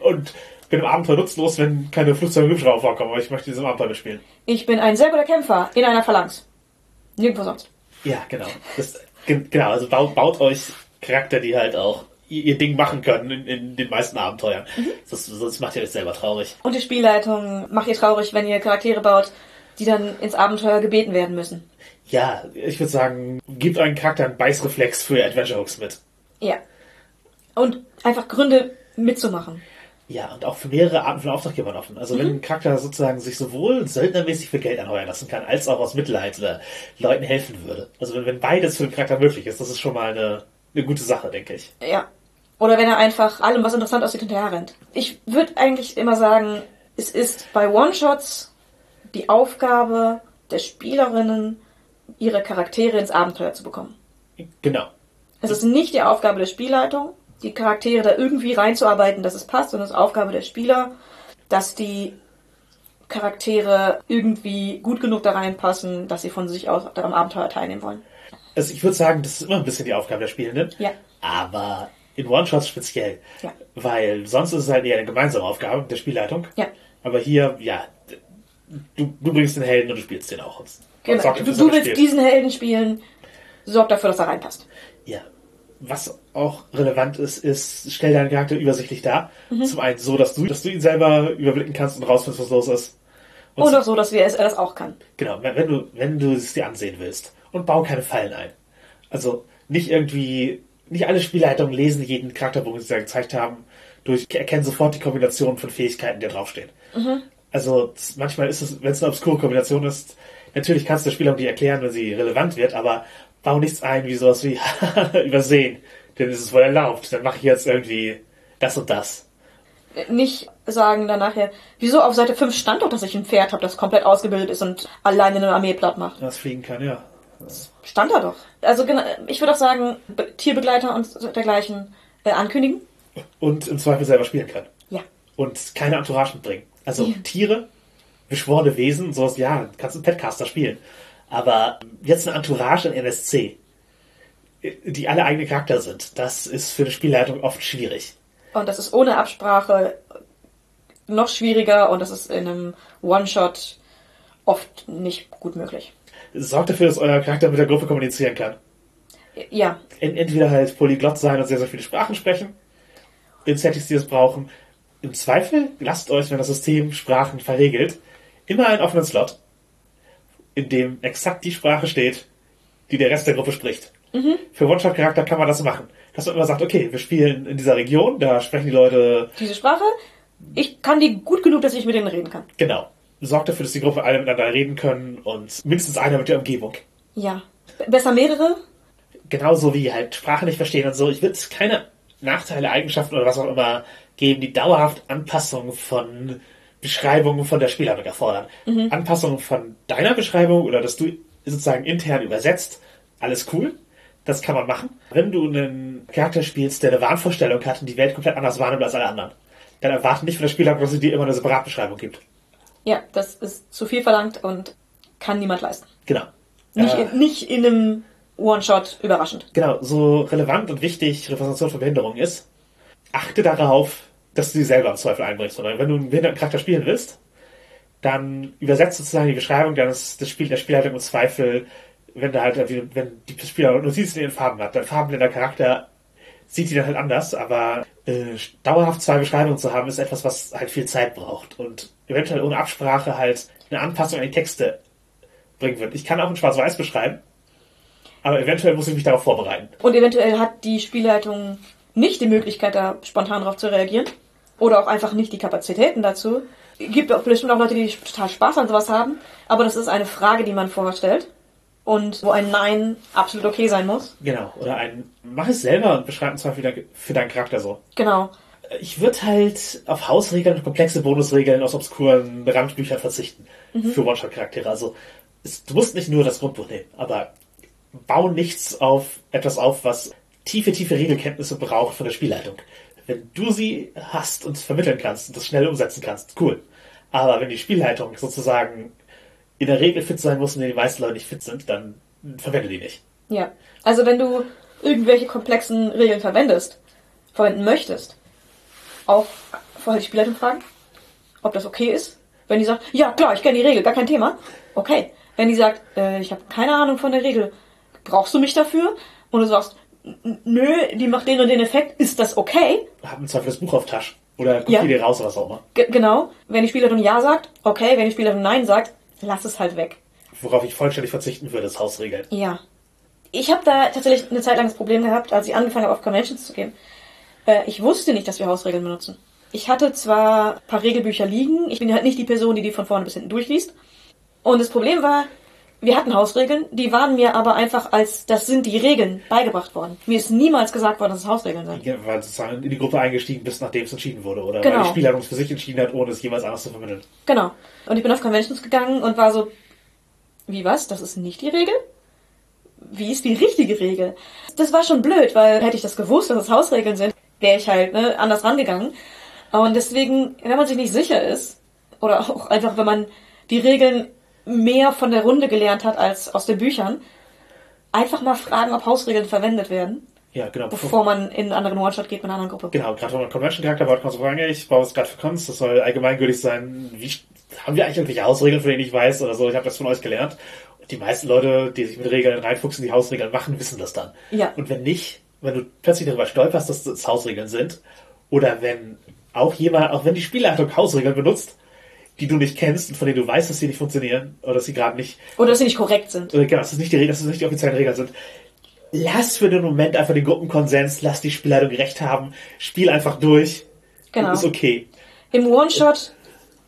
Und bin im Abenteuer nutzlos, wenn keine Flugzeuge und Hubschrauber vorkommen, aber ich möchte diesem Abenteuer mitspielen. Ich bin ein sehr guter Kämpfer in einer Phalanx. Nirgendwo sonst. Ja, genau. Das, genau, also baut, baut euch Charakter, die halt auch ihr, Ding machen können in, in den meisten Abenteuern. Das, sonst macht ihr euch selber traurig. Und die Spielleitung macht ihr traurig, wenn ihr Charaktere baut, die dann ins Abenteuer gebeten werden müssen. Ja, ich würde sagen, gebt euren Charakter einen Beißreflex für Adventure Hooks mit. Ja. Und einfach Gründe mitzumachen. Ja, und auch für mehrere Arten von Auftraggebern offen. Also wenn ein Charakter sozusagen sich sowohl söldnermäßig für Geld anheuern lassen kann, als auch aus Mitleid oder Leuten helfen würde. Also wenn, wenn beides für den Charakter möglich ist, das ist schon mal eine, eine gute Sache, denke ich. Ja. Oder wenn er einfach allem, was interessant aussieht, hinterher rennt. Ich würde eigentlich immer sagen, es ist bei One-Shots die Aufgabe der Spielerinnen, ihre Charaktere ins Abenteuer zu bekommen. Genau. Es ist nicht die Aufgabe der Spielleitung, die Charaktere da irgendwie reinzuarbeiten, dass es passt, sondern es ist Aufgabe der Spieler, dass die Charaktere irgendwie gut genug da reinpassen, dass sie von sich aus am Abenteuer teilnehmen wollen. Also ich würde sagen, das ist immer ein bisschen die Aufgabe der Spielenden. Ja. Aber in One-Shots speziell. Ja. Weil sonst ist es halt eher eine gemeinsame Aufgabe der Spielleitung. Ja. Aber hier, ja, du, du bringst den Helden und du spielst den auch. Und Genau. Du, dafür, du er willst diesen Helden spielen, sorg dafür, dass er reinpasst. Ja. Was auch relevant ist, ist, stell deinen Charakter übersichtlich dar. Mhm. Zum einen so, dass du, dass du ihn selber überblicken kannst und rausfindest, was los ist. Und auch so, dass wir es, er das auch kann. Genau, wenn du, wenn du es dir ansehen willst. Und bau keine Fallen ein. Also nicht irgendwie, nicht alle Spielleitungen lesen jeden Charakterbogen, den sie da gezeigt haben, durch, erkennen sofort die Kombination von Fähigkeiten, die da draufstehen. Also das, manchmal ist es, wenn es eine obskure Kombination ist, natürlich kannst du der Spielerin die erklären, wenn sie relevant wird, aber bau nichts ein wie sowas wie übersehen. ist es wohl erlaubt. Dann mache ich jetzt irgendwie das und das. Nicht sagen dann nachher, wieso auf Seite 5 stand doch, dass ich ein Pferd habe, das komplett ausgebildet ist und alleine eine Armee platt macht. Das fliegen kann, ja. Stand da doch. Also genau, ich würde auch sagen, Be- Tierbegleiter und dergleichen äh, ankündigen. Und im Zweifel selber spielen kann. Ja. Und keine Entourage mitbringen. Also Ja. Tiere, beschworene Wesen, sowas, ja, kannst du einen Petcaster spielen. Aber jetzt eine Entourage in NSC, die alle eigene Charakter sind, das ist für eine Spielleitung oft schwierig. Und das ist ohne Absprache noch schwieriger und das ist in einem One-Shot oft nicht gut möglich. Sorgt dafür, dass euer Charakter mit der Gruppe kommunizieren kann. Ja, En- Entweder halt polyglott sein und sehr, sehr viele Sprachen sprechen, in Settings, die es brauchen. Im Zweifel lasst euch, wenn das System Sprachen verregelt, immer einen offenen Slot, in dem exakt die Sprache steht, die der Rest der Gruppe spricht. Für One-Shot-Charakter kann man das machen. Dass man immer sagt, okay, wir spielen in dieser Region, da sprechen die Leute, diese Sprache, ich kann die gut genug, dass ich mit denen reden kann. genau. Sorgt dafür, dass die Gruppe alle miteinander reden können und mindestens einer mit der Umgebung. Ja. Besser mehrere? genauso wie halt Sprache nicht verstehen und so. Ich würde keine Nachteile, Eigenschaften oder was auch immer geben, die dauerhaft Anpassungen von Beschreibungen von der Spielleitung erfordern. Anpassungen von deiner Beschreibung oder dass du sozusagen intern übersetzt, alles cool. Das kann man machen. Wenn du einen Charakter spielst, der eine Wahnvorstellung hat und die Welt komplett anders wahrnimmt als alle anderen, dann erwarte nicht von der Spielleitung, dass sie dir immer eine Separatbeschreibung gibt. Ja, das ist zu viel verlangt und kann niemand leisten. Genau. Nicht, Äh, in, nicht in einem One-Shot überraschend. genau, so relevant und wichtig Repräsentation von Behinderung ist, achte darauf, dass du sie selber im Zweifel einbringst. Sondern wenn du einen behinderten Charakter spielen willst, dann übersetzt sozusagen die Beschreibung deines, des Spiel, der Spielleitung im Zweifel, wenn da halt, wenn die Spieler Notizen in den Farben hat, dein farbenblinder Charakter sieht die dann halt anders, aber äh, dauerhaft zwei Beschreibungen zu haben, ist etwas, was halt viel Zeit braucht und eventuell ohne Absprache halt eine Anpassung an die Texte bringen wird. Ich kann auch in Schwarz-Weiß beschreiben, aber eventuell muss ich mich darauf vorbereiten. Und eventuell hat die Spielleitung nicht die Möglichkeit, da spontan darauf zu reagieren. Oder auch einfach nicht die Kapazitäten dazu. Gibt auch bestimmt auch Leute, die total Spaß an sowas haben. Aber das ist eine Frage, die man vorher stellt. Und wo ein Nein absolut okay sein muss. Genau, oder ein, mach es selber und beschreib es mal für, dein, für deinen Charakter so. Genau. Ich würde halt auf Hausregeln und komplexe Bonusregeln aus obskuren Randbüchern verzichten. Für One-Shot-Charaktere. Also, es, du musst nicht nur das Grundbuch nehmen, aber bau nichts auf etwas auf, was tiefe, tiefe Regelkenntnisse braucht von der Spielleitung. Wenn du sie hast und vermitteln kannst und das schnell umsetzen kannst, cool. Aber wenn die Spielleitung sozusagen in der Regel fit sein muss und die meisten Leute nicht fit sind, dann verwende die nicht. Ja. Also wenn du irgendwelche komplexen Regeln verwendest, verwenden möchtest, auch vorher die Spielleitung fragen, ob das okay ist. Wenn die sagt, ja klar, ich kenne die Regel, gar kein Thema. Okay. Wenn die sagt, äh, ich habe keine Ahnung von der Regel, brauchst du mich dafür? Und du sagst, "N- nö, die macht den und den Effekt, ist das okay? Hab im Zweifel das Buch auf Tasch. Oder guck Ja. dir raus oder was auch immer. Ge genau. Wenn die Spielleitung ja sagt, okay. Wenn die Spielleitung nein sagt, lass es halt weg. Worauf ich vollständig verzichten würde, ist Hausregeln. Ja. Ich habe da tatsächlich eine Zeit lang das Problem gehabt, als ich angefangen habe, auf Conventions zu gehen. Äh, ich wusste nicht, dass wir Hausregeln benutzen. Ich hatte zwar ein paar Regelbücher liegen, ich bin halt nicht die Person, die die von vorne bis hinten durchliest. Und das Problem war, wir hatten Hausregeln, die waren mir aber einfach als, das sind die Regeln, beigebracht worden. Mir ist niemals gesagt worden, dass es Hausregeln sind. Ja, weil sozusagen in die Gruppe eingestiegen bist, nachdem es entschieden wurde. Oder Genau. weil die Spielleitung es für sich entschieden hat, ohne es jemals anders zu vermitteln. Genau. Und ich bin auf Conventions gegangen und war so, wie was? Das ist nicht die Regel? Wie ist die richtige Regel? Das war schon blöd, weil hätte ich das gewusst, dass es Hausregeln sind, wäre ich halt ne, anders rangegangen. Und deswegen, wenn man sich nicht sicher ist, oder auch einfach, wenn man die Regeln mehr von der Runde gelernt hat als aus den Büchern, einfach mal fragen, ob Hausregeln verwendet werden, Ja, genau. bevor man in einen anderen One-Shot geht mit einer anderen Gruppe. Genau, gerade wenn man Convention-Charakter baut, kann man so fragen, ich baue es gerade für Cons, das soll allgemeingültig sein. Wie, haben wir eigentlich irgendwelche Hausregeln, von denen ich weiß oder so? Ich habe das von euch gelernt. Und die meisten Leute, die sich mit Regeln reinfuchsen, die Hausregeln machen, wissen das dann. Ja. Und wenn nicht, wenn du plötzlich darüber stolperst, dass das Hausregeln sind, oder wenn auch jemand, auch wenn die Spielleitung Hausregeln benutzt, die du nicht kennst und von denen du weißt, dass sie nicht funktionieren, oder dass sie gerade nicht Oder dass sie nicht korrekt sind. oder genau, dass es nicht die Regeln, dass es nicht die offiziellen Regeln sind. Lass für den Moment einfach den Gruppenkonsens, lass die Spielleitung recht haben, spiel einfach durch. Genau. Ist okay. Im One-Shot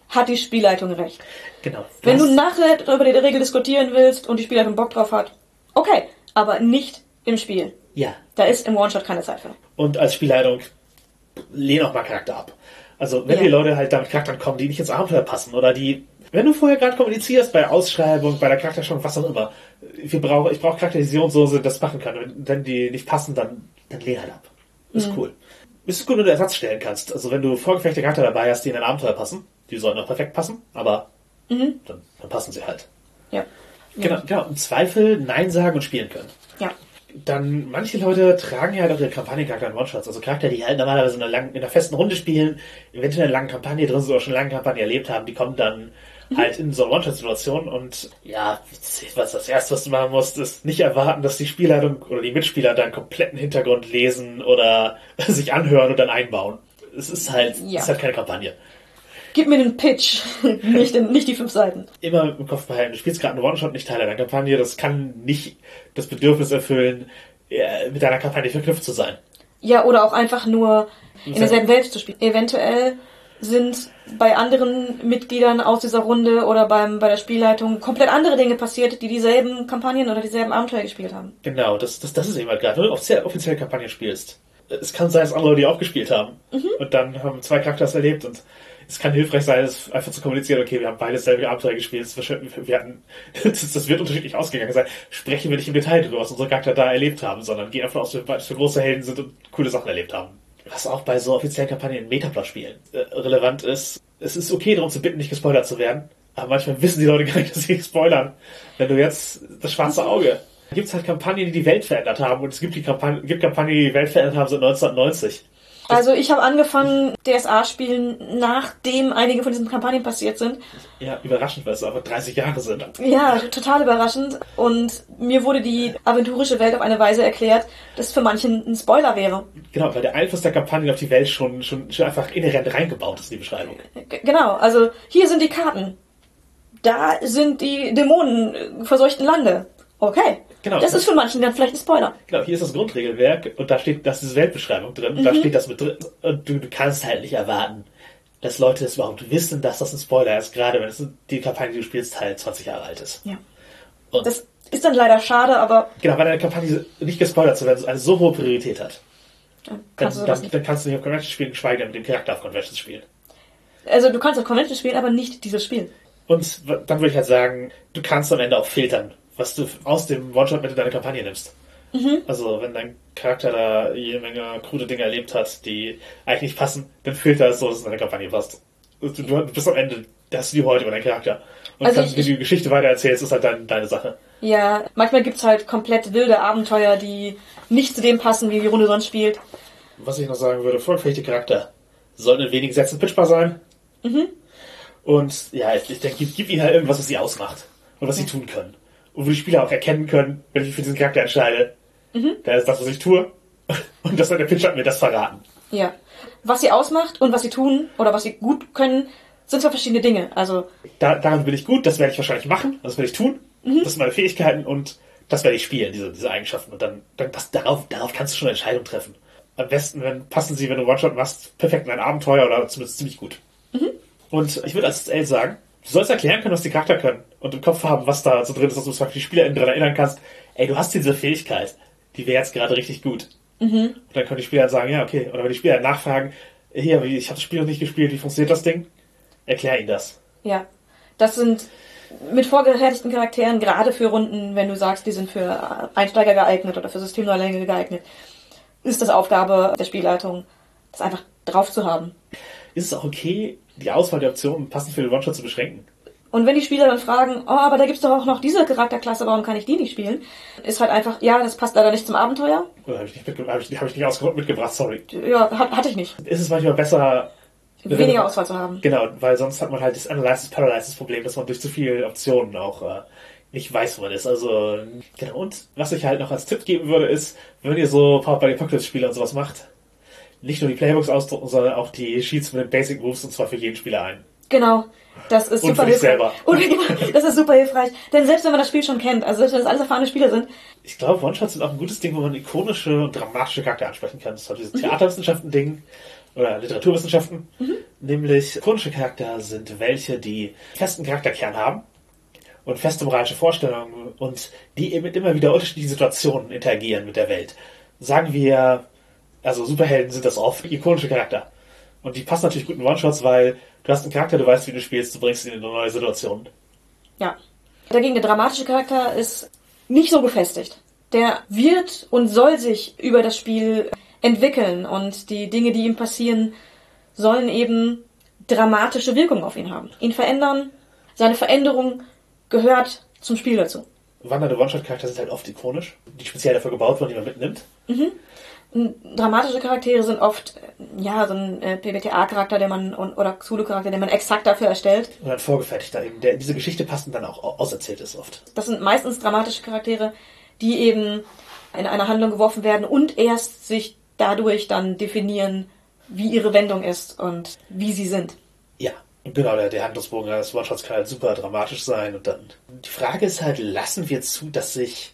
hat die Spielleitung recht. Genau. Wenn du nachher über die Regel diskutieren willst und die Spielleitung Bock drauf hat, okay, aber nicht im Spiel. Ja. Da ist im One-Shot keine Zeit für. Und als Spielleitung lehn auch mal Charakter ab. Also wenn Ja. die Leute halt da mit Charakteren kommen, die nicht ins Abenteuer passen oder die, wenn du vorher gerade kommunizierst bei Ausschreibung, bei der Charakterstellung, was auch immer, wir brauchen, ich brauche Charakter, die so sind, das machen können. Wenn, die nicht passen, dann, dann lehn halt ab. Ist cool. Ist gut, wenn du Ersatz stellen kannst. Also wenn du vorgefertigte Charakter dabei hast, die in ein Abenteuer passen, die sollen auch perfekt passen, aber dann, dann passen sie halt. Ja. Genau, genau. Im Zweifel Nein sagen und spielen können. Ja. Dann, manche Leute tragen ja halt auch ihre Kampagnencharakter in One-Shots. Also Charakter, die halt normalerweise in einer, langen, in einer festen Runde spielen, eventuell in einer langen Kampagne drin sind oder schon eine lange Kampagne erlebt haben, die kommen dann halt in so eine One-Shot-Situation und ja, was das erste, was du machen musst, ist nicht erwarten, dass die Spieler oder die Mitspieler dann kompletten Hintergrund lesen oder sich anhören und dann einbauen. Es ist halt, Ja. es ist halt keine Kampagne. Gib mir den Pitch, nicht, den, nicht die fünf Seiten. immer im Kopf behalten, du spielst gerade einen One-Shot, nicht Teil einer Kampagne, das kann nicht das Bedürfnis erfüllen, äh, mit deiner Kampagne verknüpft zu sein. Ja, oder auch einfach nur in derselben Welt zu spielen. Eventuell sind bei anderen Mitgliedern aus dieser Runde oder beim, bei der Spielleitung komplett andere Dinge passiert, die dieselben Kampagnen oder dieselben Abenteuer gespielt haben. Genau, das, das, das ist eben halt gerade, wenn du offiziell, offizielle Kampagne spielst. Es kann sein, dass andere die auch gespielt haben. Und dann haben zwei Charakter das erlebt und es kann hilfreich sein, einfach zu kommunizieren, okay, wir haben beide selbe Abenteuer gespielt, es wird- wir hatten, das, das wird unterschiedlich ausgegangen sein. Sprechen wir nicht im Detail darüber, was unsere Charakter da erlebt haben, sondern gehen einfach aus, dass wir große Helden sind und coole Sachen erlebt haben. Was auch bei so offiziellen Kampagnen in Metaplot-Spielen äh, relevant ist, es ist okay, darum zu bitten, nicht gespoilert zu werden, aber manchmal wissen die Leute gar nicht, dass sie spoilern. Wenn du jetzt das schwarze Auge. Gibt es halt Kampagnen, die die Welt verändert haben und es gibt, die Kampagnen, gibt Kampagnen, die die Welt verändert haben seit 1990. Also ich habe angefangen, DSA spielen, nachdem einige von diesen Kampagnen passiert sind. Ja, überraschend, weil es aber 30 Jahre sind. Ja, total überraschend. Und mir wurde die aventurische Welt auf eine Weise erklärt, dass für manchen ein Spoiler wäre. Genau, weil der Einfluss der Kampagne auf die Welt schon, schon, schon einfach inhärent reingebaut ist die Beschreibung. G genau, also hier sind die Karten. Da sind die Dämonen äh, verseuchten Lande. Okay. Genau. Das ist für manchen dann vielleicht ein Spoiler. Genau, hier ist das Grundregelwerk und da steht, das ist Weltbeschreibung drin, da steht das mit drin und du, du kannst halt nicht erwarten, dass Leute es überhaupt wissen, dass das ein Spoiler ist, gerade wenn es die Kampagne, die du spielst, halt 20 Jahre alt ist. Ja. Und Das ist dann leider schade, aber genau, weil deine Kampagne nicht gespoilert zu werden, eine so hohe Priorität hat. dann Dann, kannst du das dann, nicht. dann kannst du nicht auf Convention spielen, geschweige denn mit dem Charakter auf Conventions spielen. Also du kannst auf Convention spielen, aber nicht dieses Spiel. Und dann würde ich halt sagen, du kannst am Ende auch filtern, was du aus dem One-Shot mit in deine Kampagne nimmst. Also wenn dein Charakter da jede Menge krude Dinge erlebt hat, die eigentlich nicht passen, dann filter es so, dass es in deine Kampagne passt. Und Du, du bist am Ende, das hast du die heute über deinen Charakter. Und Also kannst, ich- wie du die Geschichte weitererzählst, ist halt dann deine Sache. Ja, manchmal gibt's halt komplett wilde Abenteuer, die nicht zu dem passen, wie die Runde sonst spielt. Was ich noch sagen würde, vorgefertigte Charakter sollten in wenigen Sätzen pitchbar sein. Und ja, ich, ich denke, gib, gib ihnen halt irgendwas, was sie ausmacht. Und was sie tun können. Und wo die Spieler auch erkennen können, wenn ich mich für diesen Charakter entscheide, da ist das, was ich tue. Und das hat der Pitch hat mir das verraten. Ja. Was sie ausmacht und was sie tun oder was sie gut können, sind zwar verschiedene Dinge. Also, Da, daran bin ich gut, das werde ich wahrscheinlich machen, das werde ich tun. Das sind meine Fähigkeiten und das werde ich spielen, diese, diese Eigenschaften. Und dann, dann das, darauf, darauf kannst du schon eine Entscheidung treffen. Am besten, wenn passen sie, wenn du One-Shot machst, perfekt in ein Abenteuer oder zumindest ziemlich gut. Und ich würde als L sagen, du sollst erklären können, was die Charakter können und im Kopf haben, was da so drin ist, dass du es für die SpielerInnen daran erinnern kannst, ey, du hast diese Fähigkeit, die wäre jetzt gerade richtig gut. Und dann können die Spieler sagen, ja, okay. Oder wenn die Spieler nachfragen, hier, ich habe das Spiel noch nicht gespielt, wie funktioniert das Ding? Erklär ihnen das. ja. Das sind mit vorgefertigten Charakteren, gerade für Runden, wenn du sagst, die sind für Einsteiger geeignet oder für Systemneulinge geeignet, ist das Aufgabe der Spielleitung, das einfach drauf zu haben. Ist es auch okay, die Auswahl der Optionen passend für den One-Shot zu beschränken? Und wenn die Spieler dann fragen, oh, aber da gibt's doch auch noch diese Charakterklasse, warum kann ich die nicht spielen? Ist halt einfach, ja, das passt leider nicht zum Abenteuer. Oder habe ich nicht, mitge hab ich, hab ich nicht ausge mitgebracht, sorry. Ja, hat, hatte ich nicht. Ist es manchmal besser, Weniger Auswahl zu haben. Genau, weil sonst hat man halt das Analysis Paralysis Problem, dass man durch zu viele Optionen auch äh, nicht weiß, wo man ist. Also, genau. Und was ich halt noch als Tipp geben würde, ist, wenn ihr so Power by the Apocalypse Spiele und sowas macht, nicht nur die Playbooks ausdrucken, sondern auch die Sheets mit den Basic Moves und zwar für jeden Spieler ein. Genau. Das ist Und super hilfreich. selber. Und, genau, das ist super hilfreich. Denn selbst wenn man das Spiel schon kennt, also selbst wenn das alles erfahrene Spieler sind, Ich glaube, One-Shots sind auch ein gutes Ding, wo man ikonische und dramatische Charakter ansprechen kann. Das ist halt dieses Theaterwissenschaften-Ding oder Literaturwissenschaften. Nämlich ikonische Charakter sind welche, die festen Charakterkern haben und feste moralische Vorstellungen und die eben mit immer wieder unterschiedlichen Situationen interagieren mit der Welt. sagen wir, also Superhelden sind das oft ikonische Charakter. Und die passen natürlich gut in One-Shots, weil du hast einen Charakter, du weißt, wie du spielst, du bringst ihn in eine neue Situation. Ja. Dagegen der dramatische Charakter ist nicht so gefestigt. Der wird und soll sich über das Spiel entwickeln und die Dinge, die ihm passieren, sollen eben dramatische Wirkung auf ihn haben. Ihn verändern. Seine Veränderung gehört zum Spiel dazu. Wandernde One-Shot-Charakter sind halt oft ikonisch, die speziell dafür gebaut wurden, die man mitnimmt. Dramatische Charaktere sind oft, äh, ja, so ein äh, PBTA-Charakter, der man, und- oder Xulu-Charakter, den man exakt dafür erstellt. Und dann vorgefertigter eben, der in diese Geschichte passt und dann auch au- auserzählt ist oft. Das sind meistens dramatische Charaktere, die eben in eine Handlung geworfen werden und erst sich dadurch dann definieren, wie ihre Wendung ist und wie sie sind. Ja. Genau, der, der Handlungsbogen des One-Shots kann halt super dramatisch sein und dann. Die Frage ist halt, lassen wir zu, dass sich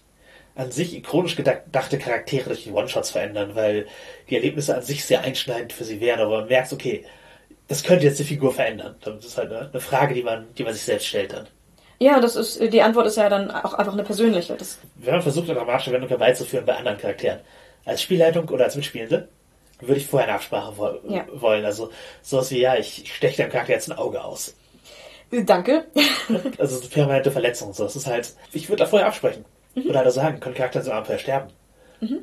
an sich ikonisch gedachte Charaktere durch die One-Shots verändern, weil die Erlebnisse an sich sehr einschneidend für sie wären, aber man merkt, okay, das könnte jetzt die Figur verändern. Das ist halt eine, Frage, die man, die man sich selbst stellt dann. Ja, das ist, die Antwort ist ja dann auch einfach eine persönliche. Das, Wenn man versucht, eine dramatische Wendung herbeizuführen bei anderen Charakteren, als Spielleitung oder als Mitspielende, würde ich vorher eine Absprache wo Ja. wollen. Also sowas wie, ja, ich steche deinem Charakter jetzt ein Auge aus. danke. Also so permanente Verletzung. So. Das ist halt, ich würde da vorher absprechen. Oder halt sagen, können Charakter so Abenteuer sterben?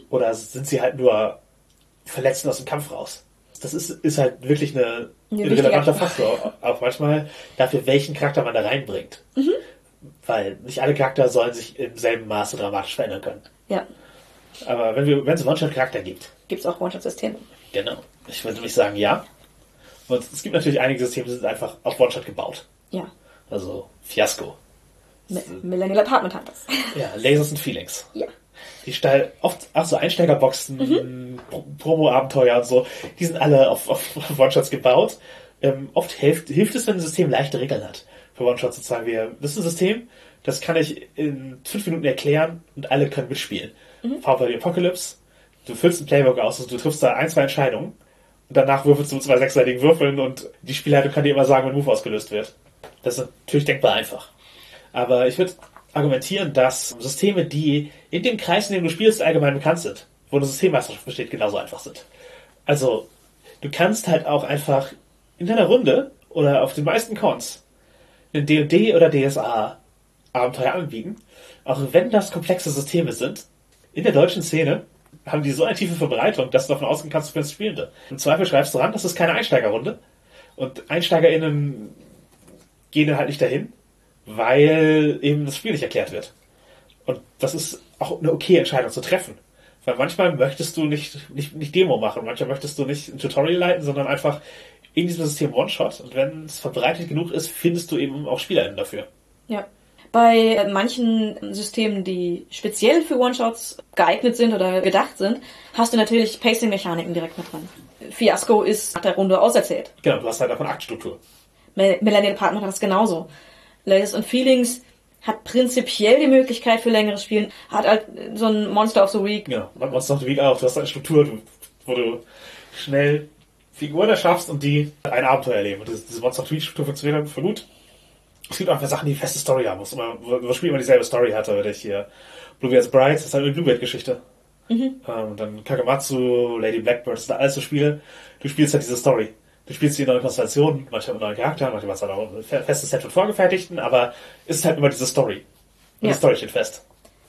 Oder sind sie halt nur verletzt aus dem Kampf raus? Das ist, ist halt wirklich eine, Eine ein relevanter. Faktor. Auch manchmal dafür, welchen Charakter man da reinbringt. Weil nicht alle Charakter sollen sich im selben Maße dramatisch verändern können. Ja, Aber wenn, es One-Shot-Charakter gibt, gibt's auch One-Shot-Systeme. genau. Ich würde nämlich sagen, ja. Und es gibt natürlich einige Systeme, die sind einfach auf One-Shot gebaut. Ja. Also Fiasco. Mi- Millennial Apartment Hunters. Ja, Lasers and Feelings. ja. Die steil, oft, ach so, Einsteigerboxen, Pro- Promo-Abenteuer und so, die sind alle auf, auf One-Shots gebaut. Ähm, oft hilft, hilft es, wenn ein System leichte Regeln hat. Für One-Shots sozusagen, wir, das ist ein System, das kann ich in fünf Minuten erklären und alle können mitspielen. Power by the Apocalypse, du füllst ein Playbook aus, also du triffst da ein, zwei Entscheidungen und danach würfelst du zwei sechsseitigen Würfeln und die Spielleitung kann dir immer sagen, wenn ein Move ausgelöst wird. Das ist natürlich denkbar einfach. Aber ich würde argumentieren, dass Systeme, die in dem Kreis, in dem du spielst, allgemein bekannt sind, wo eine Systemmeisterschaft besteht, genauso einfach sind. Also, du kannst halt auch einfach in deiner Runde oder auf den meisten Cons ein D&D oder DSA Abenteuer anbieten, auch wenn das komplexe Systeme sind. In der deutschen Szene haben die so eine tiefe Verbreitung, dass du davon ausgehen kannst, du findest Spielende. Im Zweifel schreibst du ran, das ist keine Einsteigerrunde. Und EinsteigerInnen gehen dann halt nicht dahin, weil eben das Spiel nicht erklärt wird. Und das ist auch eine okay Entscheidung zu treffen. Weil manchmal möchtest du nicht, nicht, nicht Demo machen, manchmal möchtest du nicht ein Tutorial leiten, sondern einfach in diesem System One-Shot. Und wenn es verbreitet genug ist, findest du eben auch SpielerInnen dafür. Ja. Bei manchen Systemen, die speziell für One-Shots geeignet sind oder gedacht sind, hast du natürlich Pacing-Mechaniken direkt mit dran. Fiasco ist nach der Runde auserzählt. Genau, du hast halt davon Aktstruktur. Mel- Millennial Partner hat das genauso. Lasers and Feelings hat prinzipiell die Möglichkeit für längeres Spielen, hat halt so ein Monster of the Week. Genau, Monster of the Week auch. Du hast eine Struktur, wo du schnell Figuren erschaffst und die ein Abenteuer erleben. Und diese, Monster of the Week Struktur funktioniert dann für gut. Es gibt einfach Sachen, die eine feste Story haben. Muss immer, wo wo das Spiel immer dieselbe Story hatte. Oder ich hier Bluebeard's Bride, das ist halt eine Bluebeard-Geschichte. Ähm, dann Kakamatsu, Lady Blackbird, das sind alles so Spiele. Du spielst halt diese Story. Du spielst die in neuen Konstellationen, manchmal mit neuen Charakteren, manchmal hast du auch ein fe- festes Set von Vorgefertigten, aber es ist halt immer diese Story. Und Ja. die Story steht fest.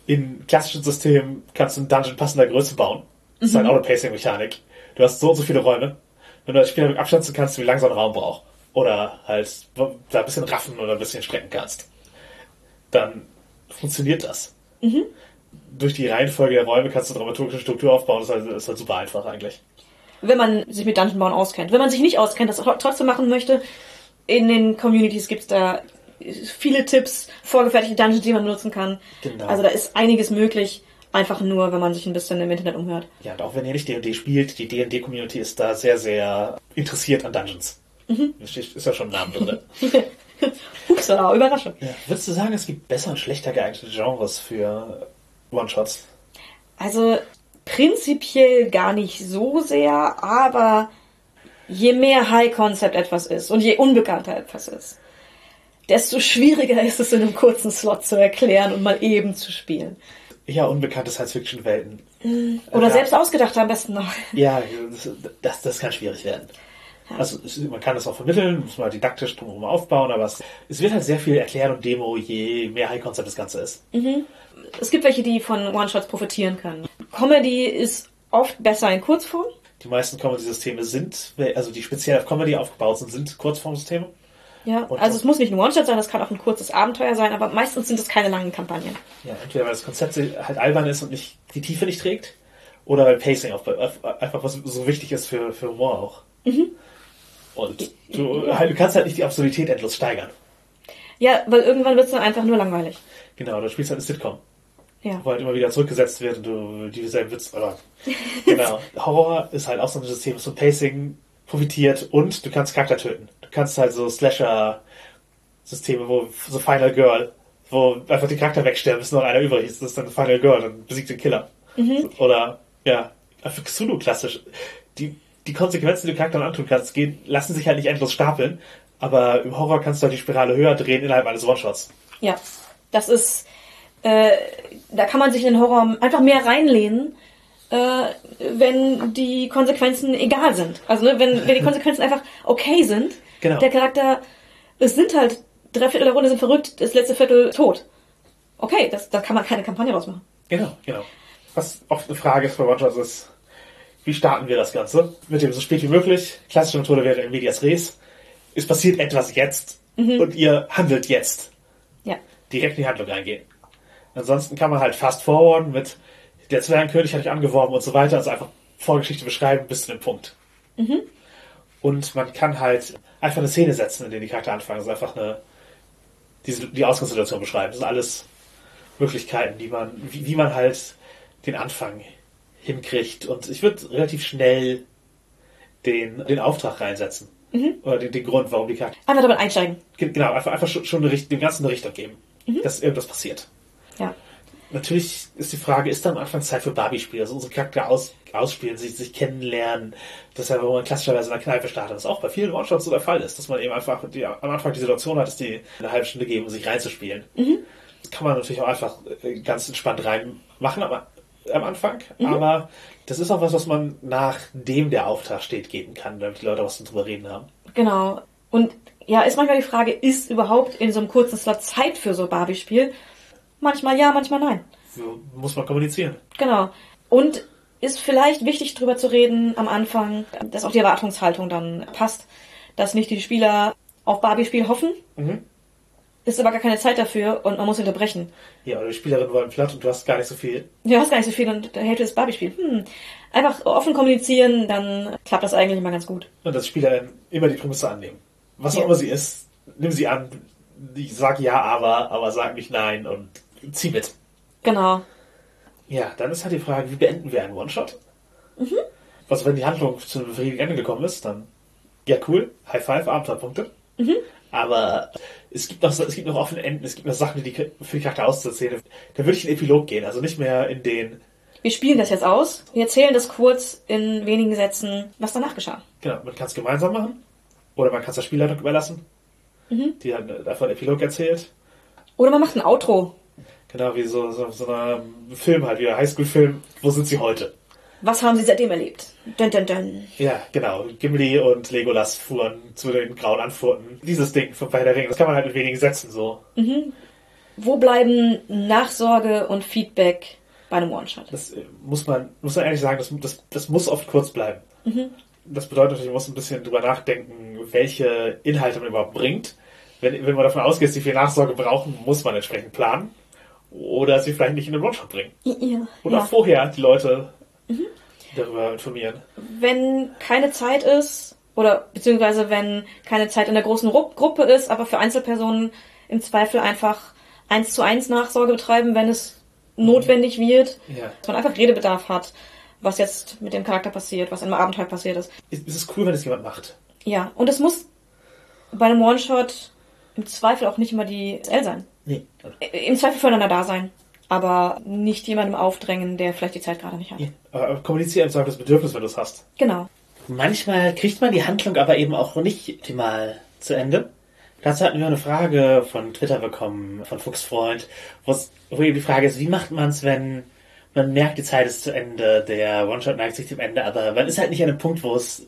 In klassischen Systemen kannst du einen Dungeon passender Größe bauen. Das ist halt auch eine Pacing-Mechanik. Du hast so und so viele Räume. Wenn du als Spieler mit abschätzen kannst, wie lang so ein Raum braucht. Oder halt da ein bisschen raffen oder ein bisschen strecken kannst. Dann funktioniert das. Durch die Reihenfolge der Räume kannst du dramaturgische Struktur aufbauen. Das ist halt, das ist halt super einfach eigentlich. Wenn man sich mit Dungeon Bauen auskennt. Wenn man sich nicht auskennt, das tr- trotzdem machen möchte, in den Communities gibt's da viele Tipps, vorgefertigte Dungeons, die man nutzen kann. Genau. Also da ist einiges möglich, einfach nur, wenn man sich ein bisschen im Internet umhört. Ja, und auch wenn ihr nicht D&D spielt, die D&D-Community ist da sehr, sehr interessiert an Dungeons. Steht- ist ja schon ein Name drin. Upsala, Überraschung. ja. Würdest du sagen, es gibt besser und schlechter geeignete Genres für One-Shots? Also prinzipiell gar nicht so sehr, aber je mehr High Concept etwas ist und je unbekannter etwas ist, desto schwieriger ist es in einem kurzen Slot zu erklären und mal eben zu spielen. eher unbekannte Science-Fiction-Welten. Oder Ja. selbst ausgedacht am besten noch. Ja, das, das, das kann schwierig werden. Also es, man kann das auch vermitteln, muss man didaktisch drumherum aufbauen, aber es, es wird halt sehr viel erklären und Demo, je mehr High-Concept das Ganze ist. Es gibt welche, die von One-Shots profitieren können. Comedy ist oft besser in Kurzform. Die meisten Comedy-Systeme sind, also die speziell auf Comedy aufgebaut sind, sind Kurzformsysteme. Ja, Und- also es muss nicht ein One-Shot sein, das kann auch ein kurzes Abenteuer sein, aber meistens sind es keine langen Kampagnen. Ja, entweder weil das Konzept halt albern ist und nicht die Tiefe nicht trägt, oder weil Pacing auf, einfach was so wichtig ist für, für Humor auch. Und du, halt, du kannst halt nicht die Absurdität endlos steigern. Ja, weil irgendwann wird es dann einfach nur langweilig. Genau, du spielst halt eine Sitcom, Ja. wo halt immer wieder zurückgesetzt wird und du dieselben Witz, oder genau. Horror ist halt auch so ein System, das von Pacing profitiert und du kannst Charakter töten. Du kannst halt so Slasher-Systeme, wo so Final Girl, wo einfach die Charakter wegsterben, bis noch einer übrig ist, das ist dann Final Girl, dann besiegt den Killer. Oder, ja, für Cthulhu klassisch. Die, die Konsequenzen, die du Charakteren antun kannst, gehen, lassen sich halt nicht endlos stapeln, aber im Horror kannst du halt die Spirale höher drehen innerhalb eines One-Shots. Ja, das ist, äh, da kann man sich in den Horror einfach mehr reinlehnen, äh, wenn die Konsequenzen egal sind. Also ne, wenn, wenn die Konsequenzen einfach okay sind. Genau. Der Charakter, es sind halt drei Viertel der Runde sind verrückt, das letzte Viertel tot. Okay, das, da kann man keine Kampagne draus machen. Genau, genau. Was oft eine Frage ist bei One-Shots ist, wie starten wir das Ganze? Mit dem so spät wie möglich. Klassische Methode wäre in medias res. Es passiert etwas jetzt und ihr handelt jetzt. Ja. Direkt in die Handlung reingehen. Ansonsten kann man halt fast forwarden mit der Zwergenkönig hat euch angeworben und so weiter. Also einfach Vorgeschichte beschreiben bis zu dem Punkt. Und man kann halt einfach eine Szene setzen, in der die Charakter anfangen. Also einfach eine, diese, die Ausgangssituation beschreiben. Das sind alles Möglichkeiten, die man, wie, wie man halt den Anfang hinkriegt. Und ich würde relativ schnell den, den Auftrag reinsetzen. Oder den, den Grund, warum die Charakter. Einfach damit einsteigen. Ge- Genau, einfach, einfach schon, schon eine dem Ganzen eine Richtung geben. Dass irgendwas passiert. Ja. Natürlich ist die Frage, ist da am Anfang Zeit für Barbie-Spiele? Also unsere Charakter aus, ausspielen, sich, sich kennenlernen. Das ist ja, wo man klassischerweise in der Kneipe startet. Was auch bei vielen One-Shots so der Fall ist. Dass man eben einfach die, am Anfang die Situation hat, dass die eine halbe Stunde geben, um sich reinzuspielen. Das kann man natürlich auch einfach äh, ganz entspannt reinmachen aber, am Anfang. Aber das ist auch was, was man nachdem der Auftrag steht, geben kann, damit die Leute was drüber reden haben. Genau. Und ja, ist manchmal die Frage, ist überhaupt in so einem kurzen Slot Zeit für so ein Barbie-Spiel? Manchmal ja, manchmal nein. So muss man kommunizieren. Genau. Und ist vielleicht wichtig drüber zu reden am Anfang, dass auch die Erwartungshaltung dann passt, dass nicht die Spieler auf Barbie-Spiel hoffen, Mhm. ist aber gar keine Zeit dafür und man muss unterbrechen. Ja, oder die Spielerinnen wollen platt und du hast gar nicht so viel. Du hast gar nicht so viel und der Hälfte ist Barbie-Spiel. Hm. Einfach offen kommunizieren, dann klappt das eigentlich immer ganz gut. Und dass Spielerinnen immer die Prämisse annehmen. Was auch Ja. immer sie ist, nimm sie an. Ich sag ja, aber, aber sag nicht nein und zieh mit. Genau. Ja, dann ist halt die Frage, wie beenden wir einen One-Shot? Was, wenn die Handlung zu einem befriedigenden Ende gekommen ist, dann, ja, cool, High Five, Abenteuerpunkte. Aber es gibt noch, es gibt noch offene Enden, es gibt noch Sachen, die für die Charakter auszuerzählen. Da würde ich in den Epilog gehen, also nicht mehr in den, Wir spielen das jetzt aus. Wir erzählen das kurz in wenigen Sätzen, was danach geschah. genau, man kann es gemeinsam machen. Oder man kann es der Spielleitung überlassen, die dann davon Epilog erzählt. Oder man macht ein Outro. Genau, wie so, so, so ein Film halt, wie ein Highschool-Film. Wo sind sie heute? Was haben sie seitdem erlebt? Dun, dun, dun. Ja, genau. Gimli und Legolas fuhren zu den grauen Anfurten. Dieses Ding von Herr der Ringe, das kann man halt in wenigen Sätzen so. Wo bleiben Nachsorge und Feedback bei einem One-Shot? Das äh, muss man, muss man ehrlich sagen, das, das, das muss oft kurz bleiben. Das bedeutet natürlich, man muss ein bisschen drüber nachdenken, welche Inhalte man überhaupt bringt. Wenn, wenn man davon ausgeht, dass die viel Nachsorge brauchen, muss man entsprechend planen. Oder sie vielleicht nicht in den One-Shot bringen. Ja. Oder ja. vorher die Leute darüber informieren. Wenn keine Zeit ist, oder beziehungsweise wenn keine Zeit in der großen Ru Gruppe ist, aber für Einzelpersonen im Zweifel einfach eins zu eins Nachsorge betreiben, wenn es notwendig wird, Ja. dass man einfach Redebedarf hat, was jetzt mit dem Charakter passiert, was im Abenteuer passiert ist. Es es ist cool, wenn es jemand macht. Ja, und es muss bei einem One-Shot im Zweifel auch nicht immer die SL sein. Nee. Im Zweifel füreinander da sein, aber nicht jemandem aufdrängen, der vielleicht die Zeit gerade nicht hat. Ja. Aber kommuniziere im Zweifel das Bedürfnis, wenn du es hast. Genau. Manchmal kriegt man die Handlung aber eben auch nicht optimal zu Ende. Dazu hatten wir eine Frage von Twitter bekommen, von Fuchsfreund, wo eben die Frage ist, wie macht man es, wenn man merkt, die Zeit ist zu Ende, der One-Shot neigt sich dem Ende, aber man ist halt nicht an einem Punkt, wo es,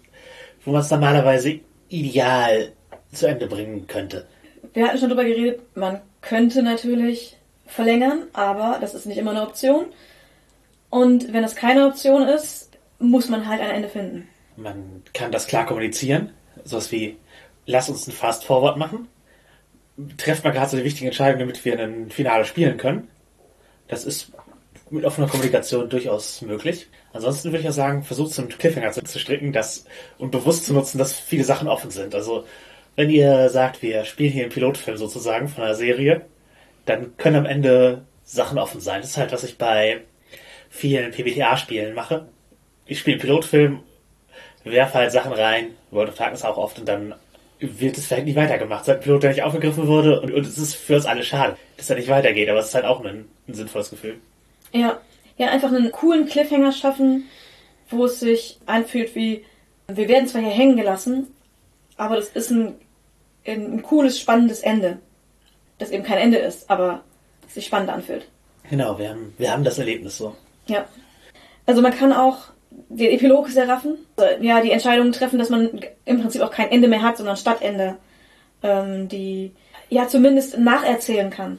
wo man es normalerweise ideal zu Ende bringen könnte. Wir hatten schon drüber geredet, man könnte natürlich verlängern, aber das ist nicht immer eine Option. Und wenn es keine Option ist, muss man halt ein Ende finden. Man kann das klar kommunizieren, sowas wie, lass uns ein Fast Forward machen, trefft mal gerade so die wichtigen Entscheidungen, damit wir ein Finale spielen können. Das ist mit offener Kommunikation durchaus möglich. Ansonsten würde ich auch sagen, versucht es einen Cliffhanger zu, zu stricken das, und bewusst zu nutzen, dass viele Sachen offen sind. Also wenn ihr sagt, wir spielen hier einen Pilotfilm sozusagen von einer Serie, dann können am Ende Sachen offen sein. Das ist halt, was ich bei vielen PBTA-Spielen mache. Ich spiele einen Pilotfilm, werfe halt Sachen rein, World of Darkness auch oft, und dann wird es vielleicht nicht weitergemacht. Seit Pilot, der nicht aufgegriffen wurde, und, und es ist für uns alle schade, dass er nicht weitergeht, aber es ist halt auch ein, ein sinnvolles Gefühl. Ja, ja, einfach einen coolen Cliffhanger schaffen, wo es sich anfühlt wie, wir werden zwar hier hängen gelassen, aber das ist ein, ein cooles, spannendes Ende. Das eben kein Ende ist, aber sich spannend anfühlt. Genau, wir haben, wir haben das Erlebnis so. Ja. Also man kann auch den Epilog sehr raffen. Ja, die Entscheidung treffen, dass man im Prinzip auch kein Ende mehr hat, sondern Stadtende, ähm, die ja zumindest nacherzählen kann.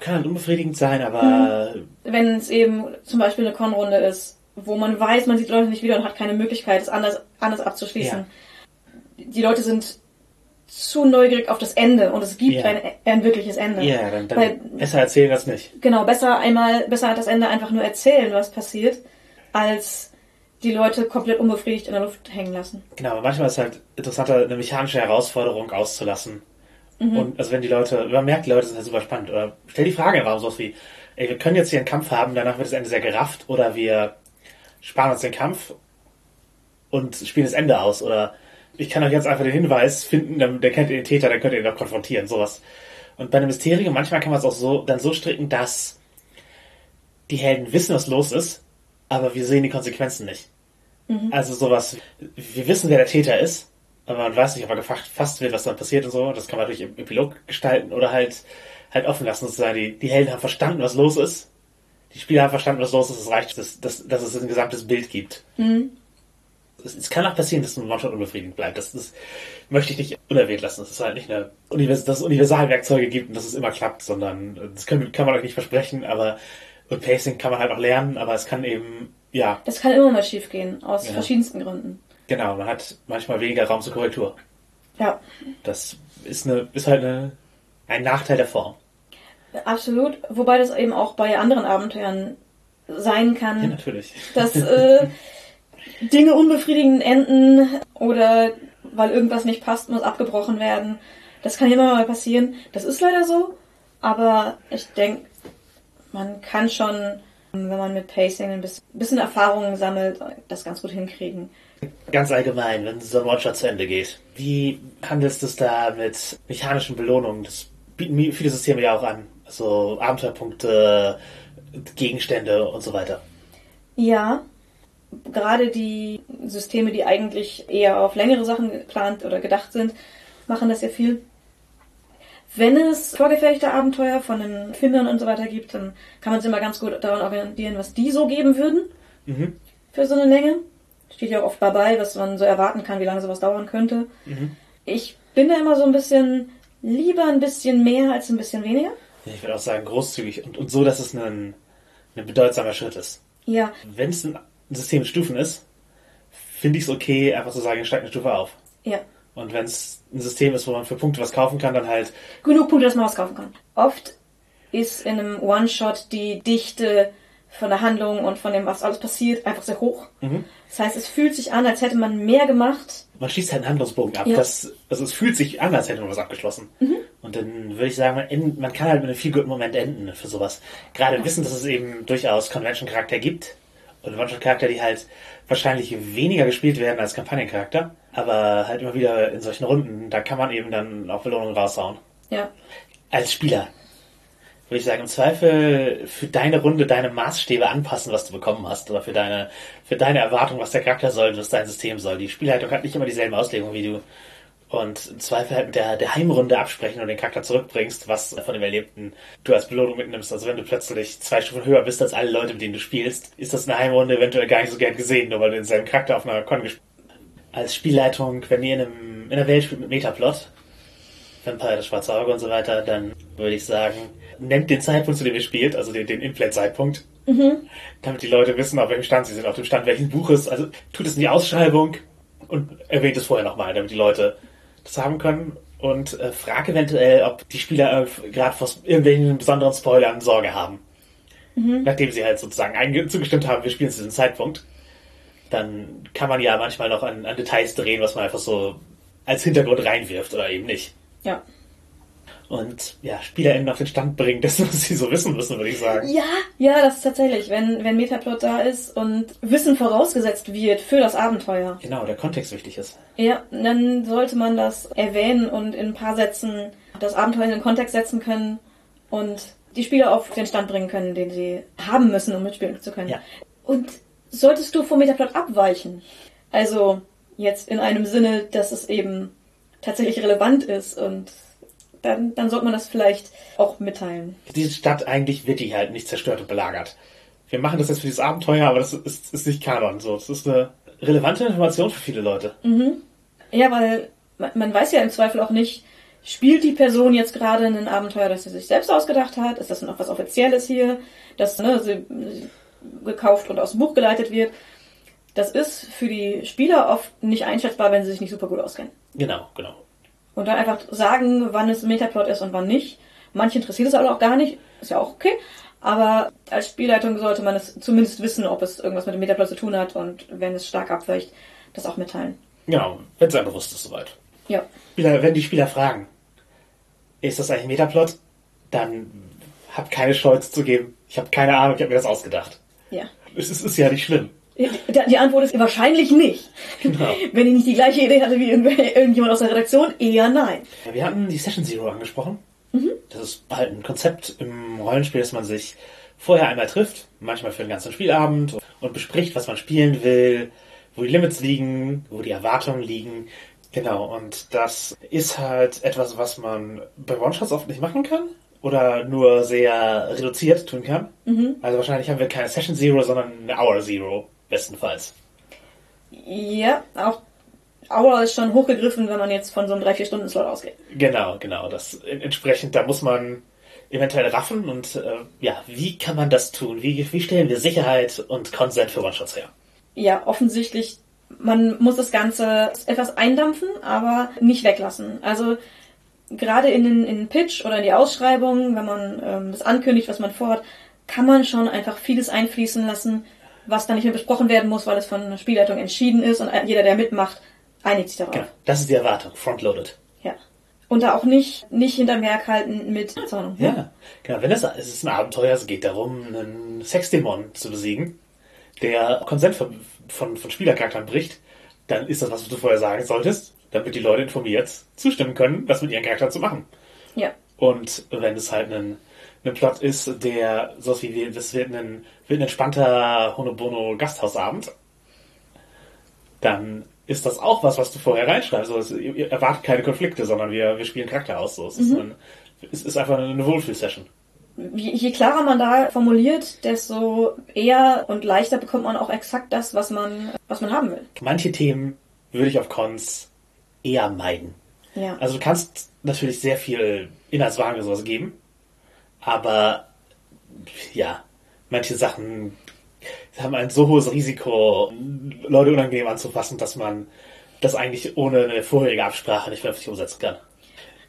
Kann halt unbefriedigend sein, aber Wenn es eben zum Beispiel eine Con-Runde ist, wo man weiß, man sieht Leute nicht wieder und hat keine Möglichkeit, es anders, anders abzuschließen. Die Leute sind zu neugierig auf das Ende und es gibt Ja. ein, ein wirkliches Ende. ja, dann, dann Weil- besser erzählen das nicht. Genau, besser einmal, besser das Ende einfach nur erzählen, was passiert, als die Leute komplett unbefriedigt in der Luft hängen lassen. Genau, aber manchmal ist es halt interessanter, eine mechanische Herausforderung auszulassen. Und also wenn die Leute, man merkt, die Leute sind halt super spannend. Oder stell die Frage im Raum sowas wie, ey, wir können jetzt hier einen Kampf haben, danach wird das Ende sehr gerafft, oder wir sparen uns den Kampf und spielen das Ende aus. Oder ich kann euch jetzt einfach den Hinweis finden, dann, der kennt ihr den Täter, dann könnt ihr ihn auch konfrontieren, sowas. Und bei einem Mysterium, manchmal kann man es auch so, dann so stricken, dass die Helden wissen, was los ist, aber wir sehen die Konsequenzen nicht. Also sowas, wir wissen, wer der Täter ist, aber man weiß nicht, ob er gefasst wird, was dann passiert und so. Das kann man natürlich im Epilog gestalten oder halt, halt offen lassen, sozusagen. Die, die Helden haben verstanden, was los ist. Die Spieler haben verstanden, was los ist. Es reicht, dass, dass, dass es ein gesamtes Bild gibt. Es, es kann auch passieren, dass ein One-Shot unbefriedigend bleibt. Das, das möchte ich nicht unerwähnt lassen. Es ist halt nicht eine, Univers dass es Universalwerkzeuge gibt und dass es immer klappt, sondern das kann, kann man euch nicht versprechen, aber und Pacing kann man halt auch lernen, aber es kann eben, ja, Das kann immer mal schief gehen, aus Ja. verschiedensten Gründen. Genau, man hat manchmal weniger Raum zur Korrektur. Ja, Das ist, eine, ist halt eine, ein Nachteil der Form. absolut. Wobei das eben auch bei anderen Abenteuern sein kann. Ja, natürlich. dass äh, Dinge unbefriedigend enden oder weil irgendwas nicht passt, muss abgebrochen werden. Das kann immer mal passieren. Das ist leider so, aber ich denke, man kann schon, wenn man mit Pacing ein bisschen, bisschen Erfahrungen sammelt, das ganz gut hinkriegen. Ganz allgemein, wenn so ein One-Shot zu Ende geht, wie handelst du es da mit mechanischen Belohnungen? Das bieten viele Systeme ja auch an. Also Abenteuerpunkte, Gegenstände und so weiter. Ja, gerade die Systeme, die eigentlich eher auf längere Sachen geplant oder gedacht sind, machen das ja viel. Wenn es vorgefertigte Abenteuer von den Findern und so weiter gibt, dann kann man sich immer ganz gut daran orientieren, was die so geben würden Mhm. für so eine Länge. Steht ja auch oft dabei, was man so erwarten kann, wie lange sowas dauern könnte. Ich bin da immer so ein bisschen lieber ein bisschen mehr als ein bisschen weniger. Ich würde auch sagen, großzügig und, und so, dass es ein, ein bedeutsamer Schritt ist. Ja, Wenn es ein System mit Stufen ist, finde ich es okay, einfach zu sagen, ich steige eine Stufe auf. ja. Und wenn es ein System ist, wo man für Punkte was kaufen kann, dann halt genug Punkte, dass man was kaufen kann. Oft ist in einem One-Shot die Dichte von der Handlung und von dem, was alles passiert, einfach sehr hoch. Das heißt, es fühlt sich an, als hätte man mehr gemacht. man schießt halt einen Handlungsbogen ab. Ja. Das, also es fühlt sich an, als hätte man was abgeschlossen. Und dann würde ich sagen, man, end- man kann halt mit einem viel guten Moment enden für sowas. Gerade wissen, dass es eben durchaus Convention-Charakter gibt und One-Shot-Charakter, die halt wahrscheinlich weniger gespielt werden als Kampagnencharakter, aber halt immer wieder in solchen Runden, da kann man eben dann auch Belohnungen raushauen. Ja, Als Spieler würde ich sagen, im Zweifel für deine Runde deine Maßstäbe anpassen, was du bekommen hast, oder für deine, für deine Erwartung, was der Charakter soll, was dein System soll. Die Spielleitung hat nicht immer dieselbe Auslegung wie du. Und im Zweifel halt mit der, der Heimrunde absprechen und den Charakter zurückbringst, was von dem Erlebten du als Belohnung mitnimmst. Also wenn du plötzlich zwei Stufen höher bist als alle Leute, mit denen du spielst, ist das eine Heimrunde eventuell gar nicht so gern gesehen, nur weil du denselben Charakter auf einer Con gespielt hast. Als Spielleitung, wenn ihr in, einem, in einer Welt spielt mit Metaplot, Vampire, das Schwarze Auge und so weiter, dann würde ich sagen, nennt den Zeitpunkt, zu dem ihr spielt, also den, den In-Play-Zeitpunkt, mhm. damit die Leute wissen, auf welchem Stand sie sind, auf dem Stand welches Buches. Also tut es in die Ausschreibung und erwähnt es vorher nochmal, damit die Leute das haben können und äh, frag eventuell, ob die Spieler äh, gerade vor irgendwelchen besonderen Spoilern Sorge haben. Mhm. Nachdem sie halt sozusagen zugestimmt haben, wir spielen zu diesem Zeitpunkt. Dann kann man ja manchmal noch an, an Details drehen, was man einfach so als Hintergrund reinwirft oder eben nicht. Ja und ja, SpielerInnen auf den Stand bringen, das, was sie so wissen müssen, würde ich sagen. Ja, ja, das ist tatsächlich, wenn, wenn Metaplot da ist und Wissen vorausgesetzt wird für das Abenteuer. Genau, der Kontext wichtig ist. Ja, dann sollte man das erwähnen und in ein paar Sätzen das Abenteuer in den Kontext setzen können und die Spieler auf den Stand bringen können, den sie haben müssen, um mitspielen zu können. Ja. Und solltest du vom Metaplot abweichen, also jetzt in einem Sinne, dass es eben tatsächlich relevant ist und dann, dann sollte man das vielleicht auch mitteilen. Diese Stadt eigentlich wird die halt nicht zerstört und belagert. Wir machen das jetzt für dieses Abenteuer, aber das ist, ist nicht Kanon. So, das ist eine relevante Information für viele Leute. Mhm. Ja, weil man, man weiß ja im Zweifel auch nicht, spielt die Person jetzt gerade ein Abenteuer, das sie sich selbst ausgedacht hat? Ist das noch was Offizielles hier, das ne, sie, sie gekauft und aus dem Buch geleitet wird? Das ist für die Spieler oft nicht einschätzbar, wenn sie sich nicht super gut auskennen. Genau, genau. Und dann einfach sagen, wann es Metaplot ist und wann nicht. Manche interessiert es aber auch gar nicht. Ist ja auch okay. Aber als Spielleitung sollte man es zumindest wissen, ob es irgendwas mit dem Metaplot zu tun hat und wenn es stark abweicht, das auch mitteilen. Genau, wenn es einem bewusst ist soweit. Ja. wenn die Spieler fragen, ist das eigentlich Metaplot, dann habt keine Stolz zu geben. Ich habe keine Ahnung, ich habe mir das ausgedacht. Ja. Es ist, ist ja nicht schlimm. Die Antwort ist wahrscheinlich nicht. Genau. Wenn ich nicht die gleiche Idee hatte wie irgendjemand aus der Redaktion, eher nein. Ja, wir hatten die Session Zero angesprochen. Mhm. Das ist halt ein Konzept im Rollenspiel, dass man sich vorher einmal trifft, manchmal für einen ganzen Spielabend und bespricht, was man spielen will, wo die Limits liegen, wo die Erwartungen liegen. Genau, und das ist halt etwas, was man bei One-Shots oft nicht machen kann oder nur sehr reduziert tun kann. Mhm. Also wahrscheinlich haben wir keine Session Zero, sondern eine Hour Zero bestenfalls. Ja, auch Hour ist schon hochgegriffen, wenn man jetzt von so einem 3-4-Stunden-Slot ausgeht. Genau, genau. Das entsprechend, da muss man eventuell raffen und äh, ja, wie kann man das tun? Wie, wie stellen wir Sicherheit und Consent für One-Shots her? Ja, offensichtlich, man muss das Ganze etwas eindampfen, aber nicht weglassen. Also gerade in den, in den Pitch oder in die Ausschreibung, wenn man ähm, das ankündigt, was man vorhat, kann man schon einfach vieles einfließen lassen, was dann nicht mehr besprochen werden muss, weil es von der Spielleitung entschieden ist und jeder, der mitmacht, einigt sich darauf. Genau, das ist die Erwartung, frontloaded. Ja. Und da auch nicht, nicht hinterm Werk halten mit Zorn. Ja, genau. Wenn das, es ist ein Abenteuer, es geht darum, einen Sexdämon zu besiegen, der Konsent von, von, von Spielercharakteren bricht, dann ist das, was du vorher sagen solltest, damit die Leute informiert zustimmen können, das mit ihren Charakteren zu machen. Ja. Und wenn es halt ein ein Plot ist, der so wie das wird ein, wird ein entspannter Honobono Gasthausabend, dann ist das auch was, was du vorher reinschreibst. Also ihr erwartet keine Konflikte, sondern wir, wir spielen Charakter aus. So. Es, mhm. ist ein, es ist einfach eine Wohlfühl-Session. Je klarer man da formuliert, desto eher und leichter bekommt man auch exakt das, was man, was man haben will. Manche Themen würde ich auf Cons eher meiden. Ja. Also du kannst natürlich sehr viel Inhaltswagen sowas geben, aber ja, manche Sachen haben ein so hohes Risiko, Leute unangenehm anzufassen, dass man das eigentlich ohne eine vorherige Absprache nicht vernünftig umsetzen kann.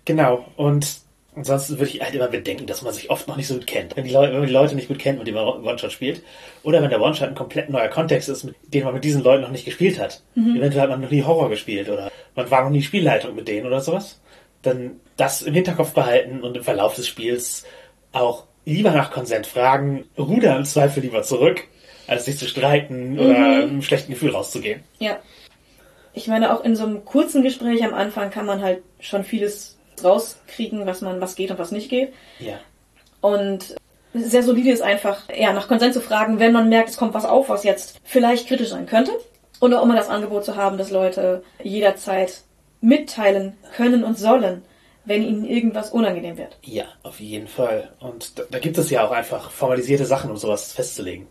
Genau, und ansonsten würde ich halt immer bedenken, dass man sich oft noch nicht so gut kennt. Wenn, die Leute, wenn man die Leute nicht gut kennt, mit denen man One-Shot spielt, oder wenn der One-Shot ein komplett neuer Kontext ist, mit dem man mit diesen Leuten noch nicht gespielt hat. Mhm. Eventuell hat man noch nie Horror gespielt oder man war noch nie Spielleitung mit denen oder sowas. Dann das im Hinterkopf behalten und im Verlauf des Spiels auch lieber nach Konsent fragen, ruder im Zweifel lieber zurück, als sich zu streiten mhm. oder einem schlechten Gefühl rauszugehen. Ja. Ich meine, auch in so einem kurzen Gespräch am Anfang kann man halt schon vieles rauskriegen, was man, was geht und was nicht geht. Ja. Und sehr solide ist einfach, ja, nach Konsent zu fragen, wenn man merkt, es kommt was auf, was jetzt vielleicht kritisch sein könnte. Und auch immer das Angebot zu haben, dass Leute jederzeit mitteilen können und sollen, wenn ihnen irgendwas unangenehm wird. Ja, auf jeden Fall. Und da, da gibt es ja auch einfach formalisierte Sachen, um sowas festzulegen.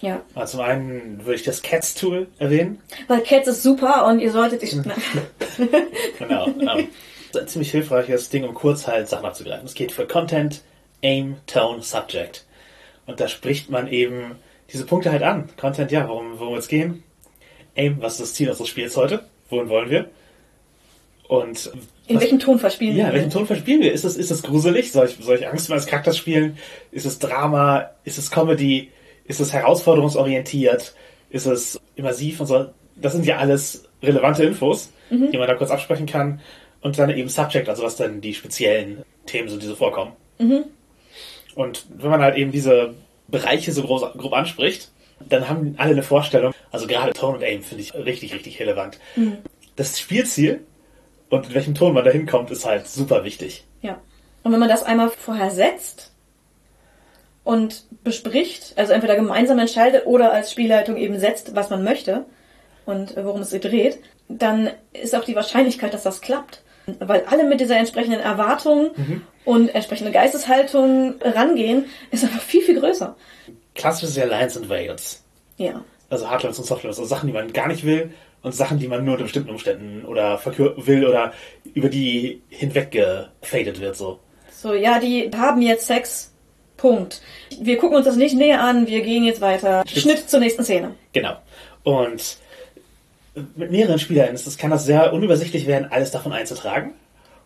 Ja. Also zum einen würde ich das Cats-Tool erwähnen. Weil Cats ist super und ihr solltet ich. Genau. ähm, das ist ein ziemlich hilfreiches Ding, um kurz halt Sachen abzugreifen. Es geht für Content, Aim, Tone, Subject. Und da spricht man eben diese Punkte halt an. Content, ja, worum, worum es gehen. Aim, was ist das Ziel unseres Spiels heute? Wohin wollen wir? Und In was- welchem Ton verspielen ja, wir? welchen Ton verspielen wir? Ist es, ist es gruselig? Soll ich, soll ich Angst meines Charakters spielen? Ist es Drama? Ist es Comedy? Ist es herausforderungsorientiert? Ist es immersiv und so? Das sind ja alles relevante Infos, die man da kurz absprechen kann. Und dann eben Subject, also was dann die speziellen Themen sind, die so vorkommen. Und wenn man halt eben diese Bereiche so groß, grob anspricht, dann haben alle eine Vorstellung. Also gerade Tone und Aim finde ich richtig, richtig relevant. Das Spielziel und in welchem Ton man da hinkommt, ist halt super wichtig. Ja. Und wenn man das einmal vorher setzt und bespricht, also entweder gemeinsam entscheidet oder als Spielleitung eben setzt, was man möchte und äh, worum es sich dreht, dann ist auch die Wahrscheinlichkeit, dass das klappt. Weil alle mit dieser entsprechenden Erwartung und entsprechende Geisteshaltung rangehen, ist einfach viel, viel größer. Klassisches Alliance and Veils. Ja. Also Hardlines und Softlines, also Sachen, die man gar nicht will und Sachen, die man nur unter bestimmten Umständen oder will oder über die hinweg gefadet wird, so. So, ja, die haben jetzt Sex. Punkt. Wir gucken uns das nicht näher an, wir gehen jetzt weiter. Schnitt zur nächsten Szene. Genau. Und mit mehreren Spielern ist es, kann das sehr unübersichtlich werden, alles davon einzutragen.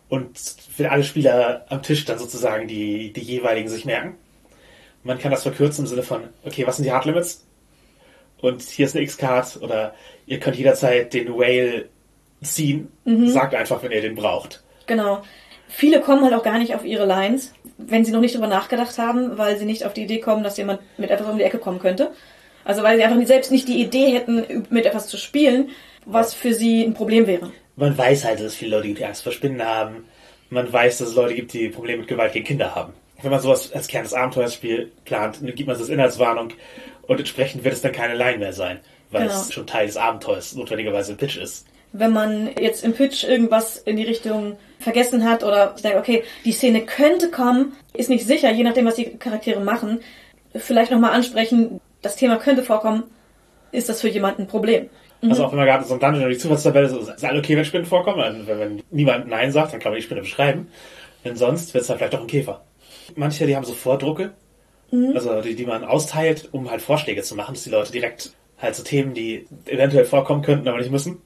Und für alle Spieler am Tisch dann sozusagen die, die jeweiligen sich merken. Man kann das verkürzen im Sinne von, okay, was sind die Hard Limits? Und hier ist eine X-Card oder ihr könnt jederzeit den Whale ziehen. Sagt einfach, wenn ihr den braucht. Genau. Viele kommen halt auch gar nicht auf ihre Lines, wenn sie noch nicht drüber nachgedacht haben, weil sie nicht auf die Idee kommen, dass jemand mit etwas um die Ecke kommen könnte. Also weil sie einfach nicht- selbst nicht die Idee hätten, mit etwas zu spielen, was für sie ein Problem wäre. Man weiß halt, dass es viele Leute gibt, die Angst vor Spinnen haben. Man weiß, dass es Leute gibt, die Probleme mit Gewalt gegen Kinder haben. Wenn man sowas als Kern des Abenteuerspiel plant, dann gibt man das Inhaltswarnung und entsprechend wird es dann keine Line mehr sein, weil Genau. es schon Teil des Abenteuers notwendigerweise im Pitch ist. Wenn man jetzt im Pitch irgendwas in die Richtung vergessen hat oder denkt, okay, die Szene könnte kommen, ist nicht sicher, je nachdem, was die Charaktere machen, vielleicht nochmal ansprechen, das Thema könnte vorkommen, ist das für jemanden ein Problem. Also auch wenn man gerade so ein Dungeon oder die Zufallstabelle so, ist alles okay, wenn Spinnen vorkommen. Also wenn, wenn niemand Nein sagt, dann kann man die Spinne beschreiben. Denn sonst wird es dann vielleicht doch ein Käfer. Manche, die haben so Vordrucke, also die, die man austeilt, um halt Vorschläge zu machen, dass die Leute direkt halt so Themen, die eventuell vorkommen könnten, aber nicht müssen.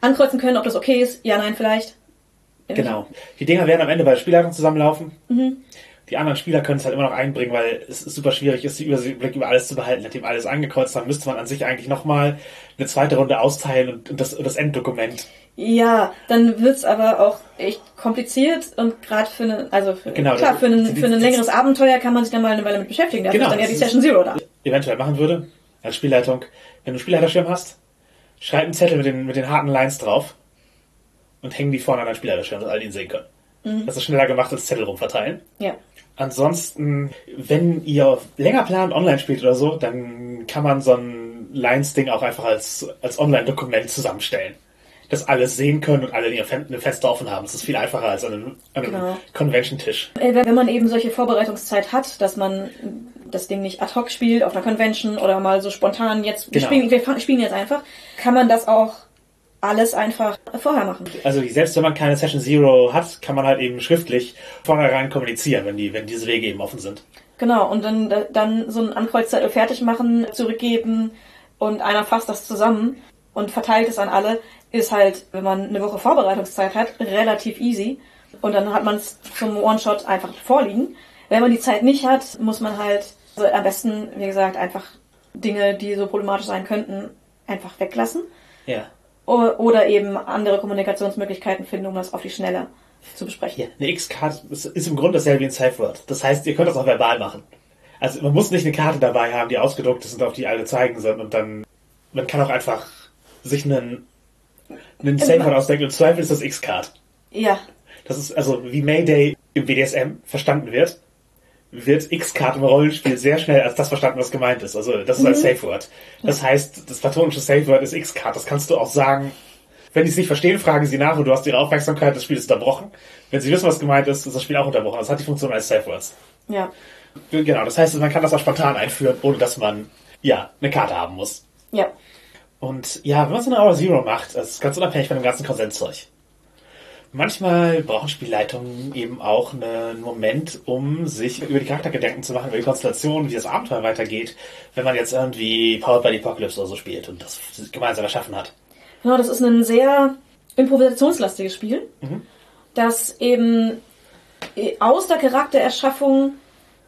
Ankreuzen können, ob das okay ist, ja, nein, vielleicht. Genau. Die Dinger werden am Ende bei der Spielleitung zusammenlaufen. Die anderen Spieler können es halt immer noch einbringen, weil es super schwierig ist, den Überblick über alles zu behalten. Nachdem alles angekreuzt haben, müsste man an sich eigentlich nochmal eine zweite Runde austeilen und, und, das, und das Enddokument. Ja, dann wird's aber auch echt kompliziert und gerade für eine, also für, Genau, klar, für ein, die- für ein die- längeres Abenteuer kann man sich dann mal eine Weile mit beschäftigen. Dafür Genau, ist dann ja die Session Zero da. eventuell machen würde, als Spielleitung, wenn du einen Spielleiterschirm hast, schreib einen Zettel mit den, mit den harten Lines drauf und häng die vorne an deinen Spielleiterschirm, dass alle ihn sehen können. Das ist schneller gemacht als Zettel rumverteilen. Ja. Ansonsten, wenn ihr länger plant, online spielt oder so, dann kann man so ein Lines-Ding auch einfach als, als Online-Dokument zusammenstellen. Dass alle sehen können und alle eine Fenster offen haben. Das ist viel einfacher als an einem, an einem Genau. Convention-Tisch. Äh, wenn man eben solche Vorbereitungszeit hat, dass man das Ding nicht ad hoc spielt auf einer Convention oder mal so spontan jetzt, wir, Genau. spielen, wir spielen jetzt einfach, kann man das auch alles einfach vorher machen. Also selbst wenn man keine Session Zero hat, kann man halt eben schriftlich vornherein kommunizieren, wenn die, wenn diese Wege eben offen sind. Genau, und dann, dann so einen Ankreuzzettel fertig machen, zurückgeben und einer fasst das zusammen und verteilt es an alle, ist halt, wenn man eine Woche Vorbereitungszeit hat, relativ easy. Und dann hat man es zum One-Shot einfach vorliegen. Wenn man die Zeit nicht hat, muss man halt also am besten, wie gesagt, einfach Dinge, die so problematisch sein könnten, einfach weglassen. Ja. Oder eben andere Kommunikationsmöglichkeiten finden, um das auf die Schnelle zu besprechen. Ja, eine X-Card ist, im Grunde dasselbe wie ein Safe Word. Das heißt, ihr könnt das auch verbal machen. Also man muss nicht eine Karte dabei haben, die ausgedruckt ist und auf die alle zeigen sind und dann man kann auch einfach sich einen, einen Safe Word ausdenken und im Zweifel ist das X-Card. Ja, Das ist also wie Mayday im BDSM verstanden wird, wird X-Card im Rollenspiel sehr schnell als das verstanden, was gemeint ist. Also das ist ein Safe Word. Das heißt, das platonische Safe Word ist X-Card. Das kannst du auch sagen, Wenn die es nicht verstehen, fragen sie nach und du hast ihre Aufmerksamkeit, das Spiel ist unterbrochen. Wenn sie wissen, was gemeint ist, ist das Spiel auch unterbrochen. Das hat die Funktion als Safe Words. Ja. Genau, das heißt, man kann das auch spontan einführen, ohne dass man, ja, eine Karte haben muss. Ja. Und ja, wenn man so eine Hour Zero macht, das ist ganz unabhängig von dem ganzen Konsenszeug. Manchmal brauchen Spielleitungen eben auch einen Moment, um sich über die Charaktergedanken zu machen, über die Konstellation, wie das Abenteuer weitergeht, wenn man jetzt irgendwie Powered by the Apocalypse oder so spielt und das gemeinsam erschaffen hat. Genau, das ist ein sehr improvisationslastiges Spiel, das eben aus der Charaktererschaffung,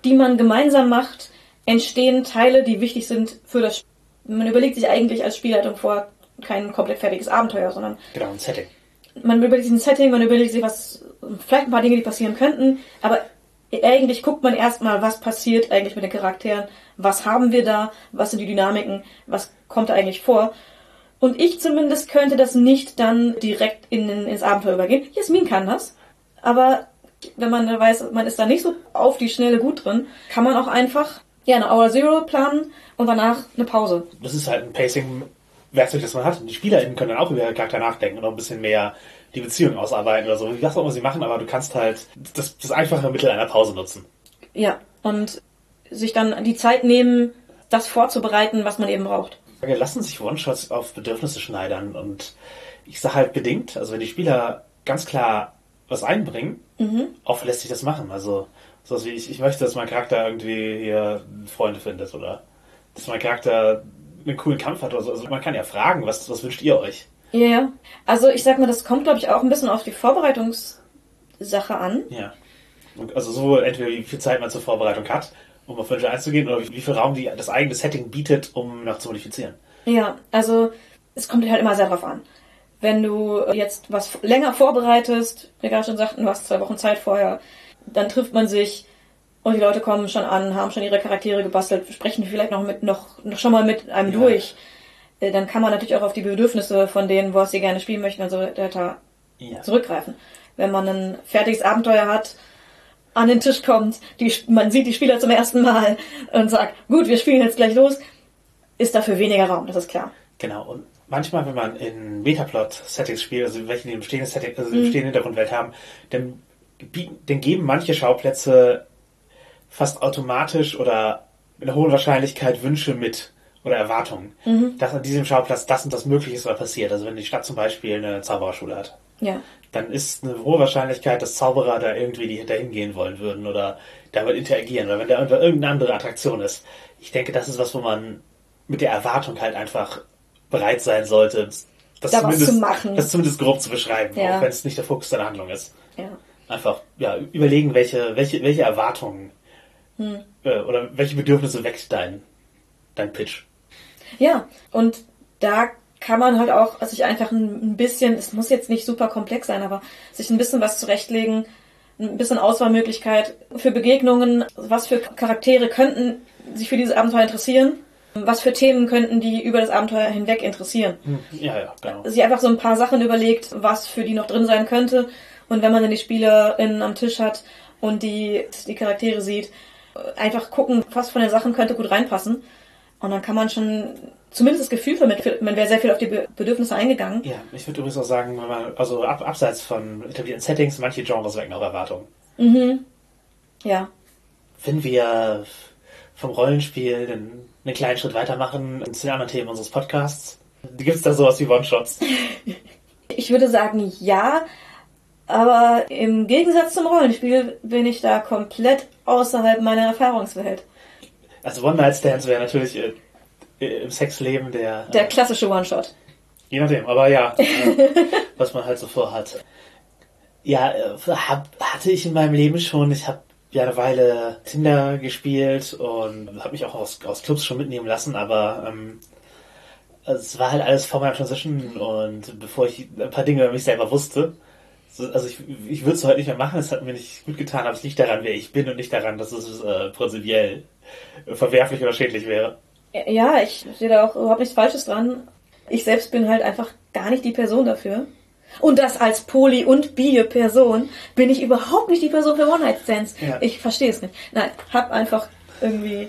die man gemeinsam macht, entstehen Teile, die wichtig sind für das Spiel. Man überlegt sich eigentlich als Spielleitung vor kein komplett fertiges Abenteuer, sondern Genau, ein Setting. Man überlegt sich ein Setting, man überlegt sich, was, vielleicht ein paar Dinge, die passieren könnten, aber eigentlich guckt man erstmal, was passiert eigentlich mit den Charakteren, was haben wir da, was sind die Dynamiken, was kommt da eigentlich vor. Und ich zumindest könnte das nicht dann direkt in, ins Abenteuer übergehen. Jasmin kann das, aber wenn man weiß, man ist da nicht so auf die Schnelle gut drin, kann man auch einfach ja, eine Hour Zero planen und danach eine Pause. Das ist halt ein Pacing-Werkzeug, das man hat. Und die SpielerInnen können dann auch über ihre Charakter nachdenken und auch ein bisschen mehr die Beziehung ausarbeiten oder so. Was auch immer sie machen, aber du kannst halt das, das einfache Mittel einer Pause nutzen. Ja, und sich dann die Zeit nehmen, das vorzubereiten, was man eben braucht. Wir lassen sich One-Shots auf Bedürfnisse schneidern und ich sage halt bedingt, also wenn die Spieler ganz klar was einbringen, oft lässt sich das machen. Also sowas wie ich, ich möchte, dass mein Charakter irgendwie hier Freunde findet oder dass mein Charakter einen coolen Kampf hat oder so. Also man kann ja fragen, was, was wünscht ihr euch? Ja, ja. Also ich sag mal, das kommt, glaube ich, auch ein bisschen auf die Vorbereitungssache an. Ja. Also sowohl entweder wie viel Zeit man zur Vorbereitung hat, um auf Wünsche einzugehen, oder wie viel Raum die das eigene Setting bietet, um noch zu modifizieren. Ja, also es kommt halt immer sehr drauf an. Wenn du jetzt was länger vorbereitest, wie gerade schon sagten, du hast zwei Wochen Zeit vorher, dann trifft man sich und die Leute kommen schon an, haben schon ihre Charaktere gebastelt, sprechen vielleicht noch mit noch, noch schon mal mit einem Ja. durch. Äh, Dann kann man natürlich auch auf die Bedürfnisse von denen, was sie gerne spielen möchten und so weiter Ja. zurückgreifen. Wenn man ein fertiges Abenteuer hat, an den Tisch kommt, die, man sieht die Spieler zum ersten Mal und sagt, gut, wir spielen jetzt gleich los, ist dafür weniger Raum, das ist klar. Genau, und manchmal, wenn man in Metaplot-Settings spielt, also welche die im bestehenden Setting, also bestehenden Hintergrundwelt haben, dann, dann geben manche Schauplätze fast automatisch oder mit einer hohen Wahrscheinlichkeit Wünsche mit oder Erwartungen, dass an diesem Schauplatz das und das möglich ist oder passiert. Also wenn die Stadt zum Beispiel eine Zaubererschule hat, Ja. dann ist eine hohe Wahrscheinlichkeit, dass Zauberer da irgendwie die dahin gehen wollen würden oder damit interagieren oder wenn da irgendeine andere Attraktion ist. Ich denke, das ist was, wo man mit der Erwartung halt einfach bereit sein sollte, das, Da zumindest, zu machen. das zumindest grob zu beschreiben, Ja. auch wenn es nicht der Fokus deiner Handlung ist. Ja. Einfach ja, überlegen, welche, welche, welche Erwartungen Hm. äh, oder welche Bedürfnisse weckt dein, dein Pitch. Ja, und da kann man halt auch sich einfach ein ein bisschen, es muss jetzt nicht super komplex sein, aber sich ein bisschen was zurechtlegen, ein bisschen Auswahlmöglichkeit für Begegnungen, was für Charaktere könnten sich für dieses Abenteuer interessieren, was für Themen könnten die über das Abenteuer hinweg interessieren. Ja, ja, genau. sich einfach so ein paar Sachen überlegt, was für die noch drin sein könnte. Und wenn man dann die SpielerInnen am Tisch hat und die, die Charaktere sieht, einfach gucken, was von den Sachen könnte gut reinpassen. Und dann kann man schon zumindest das Gefühl vermitteln, man wäre sehr viel auf die Be- Bedürfnisse eingegangen. Ja, ich würde übrigens auch sagen, wenn man, also ab, abseits von etablierten Settings, manche Genres wecken auch Erwartungen. Ja. wenn wir vom Rollenspiel einen, einen kleinen Schritt weitermachen zu den anderen Themen unseres Podcasts, gibt es da sowas wie One-Shots? Ich würde sagen, ja. Aber im Gegensatz zum Rollenspiel bin ich da komplett außerhalb meiner Erfahrungswelt. Also One-Night-Stands wäre natürlich äh, äh, im Sexleben der, Der äh, klassische One-Shot. je nachdem, aber ja, äh, was man halt so vorhat. Ja, äh, hab, hatte ich in meinem Leben schon, ich habe ja eine Weile Tinder gespielt und habe mich auch aus, aus Clubs schon mitnehmen lassen, aber ähm, es war halt alles vor meiner Transition und bevor ich ein paar Dinge über mich selber wusste, also ich, ich würde es heute nicht mehr machen, es hat mir nicht gut getan, aber es liegt daran, wer ich bin und nicht daran, dass es äh, prinzipiell verwerflich oder schädlich wäre. Ja, ich sehe da auch überhaupt nichts Falsches dran. Ich selbst bin halt einfach gar nicht die Person dafür. Und das als poly- und bi Person bin ich überhaupt nicht die Person für One-Night-Stands. Ja. Ich verstehe es nicht. Nein, hab einfach irgendwie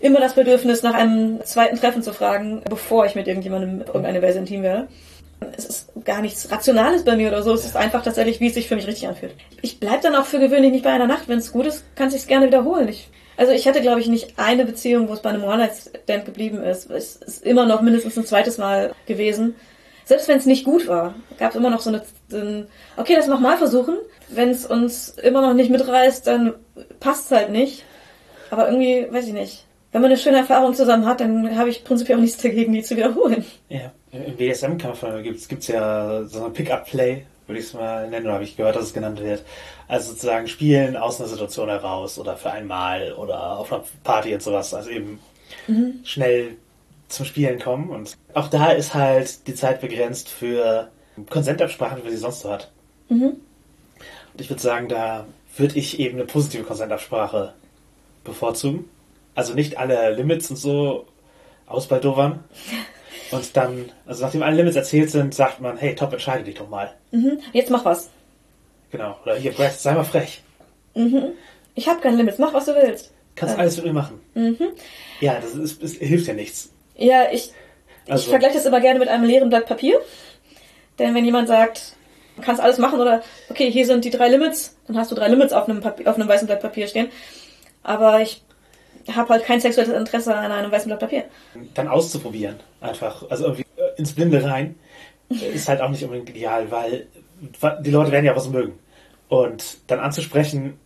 immer das Bedürfnis, nach einem zweiten Treffen zu fragen, bevor ich mit irgendjemandem in irgendeine Weise intim werde. Es ist gar nichts Rationales bei mir oder so. Es ist einfach tatsächlich, wie es sich für mich richtig anfühlt. Ich bleib dann auch für gewöhnlich nicht bei einer Nacht. Wenn es gut ist, kann es gerne wiederholen. Ich, also ich hatte, glaube ich, nicht eine Beziehung, wo es bei einem One-Night-Stand geblieben ist. Es ist immer noch mindestens ein zweites Mal gewesen. Selbst wenn es nicht gut war, gab es immer noch so eine, so ein, okay, lass nochmal versuchen. Wenn es uns immer noch nicht mitreißt, dann passt es halt nicht. Aber irgendwie, weiß ich nicht. Wenn man eine schöne Erfahrung zusammen hat, dann habe ich prinzipiell auch nichts dagegen, die zu wiederholen. Ja, im BSM-Kampf gibt es ja so ein Pick-up-Play, würde ich es mal nennen, oder habe ich gehört, dass es genannt wird. Also sozusagen spielen aus einer Situation heraus oder für einmal oder auf einer Party und sowas. Also eben mhm. schnell zum Spielen kommen. Und auch da ist halt die Zeit begrenzt für Konsentabsprachen, wie sie sonst so hat. Mhm. Und ich würde sagen, da würde ich eben eine positive Konsentabsprache bevorzugen. Also nicht alle Limits und so ausbaldowern. Und dann, also nachdem alle Limits erzählt sind, sagt man, hey, top, entscheide dich doch mal. Mhm. Jetzt mach was. Genau. Oder hier, Brad, sei mal frech. Mhm. Ich habe keine Limits, mach was du willst. Kannst äh. alles mit mir machen. Mhm. Ja, das, ist, das hilft ja nichts. Ja, ich, also. ich vergleiche das immer gerne mit einem leeren Blatt Papier. Denn wenn jemand sagt, du kannst alles machen oder okay, hier sind die drei Limits, dann hast du drei Limits auf einem, Papier, auf einem weißen Blatt Papier stehen. Aber ich habe halt kein sexuelles Interesse an einem weißen Blatt Papier. Dann auszuprobieren, einfach. Also irgendwie äh, ins Blinde rein, ist halt auch nicht unbedingt ideal, weil die Leute werden ja was mögen. Und dann anzusprechen,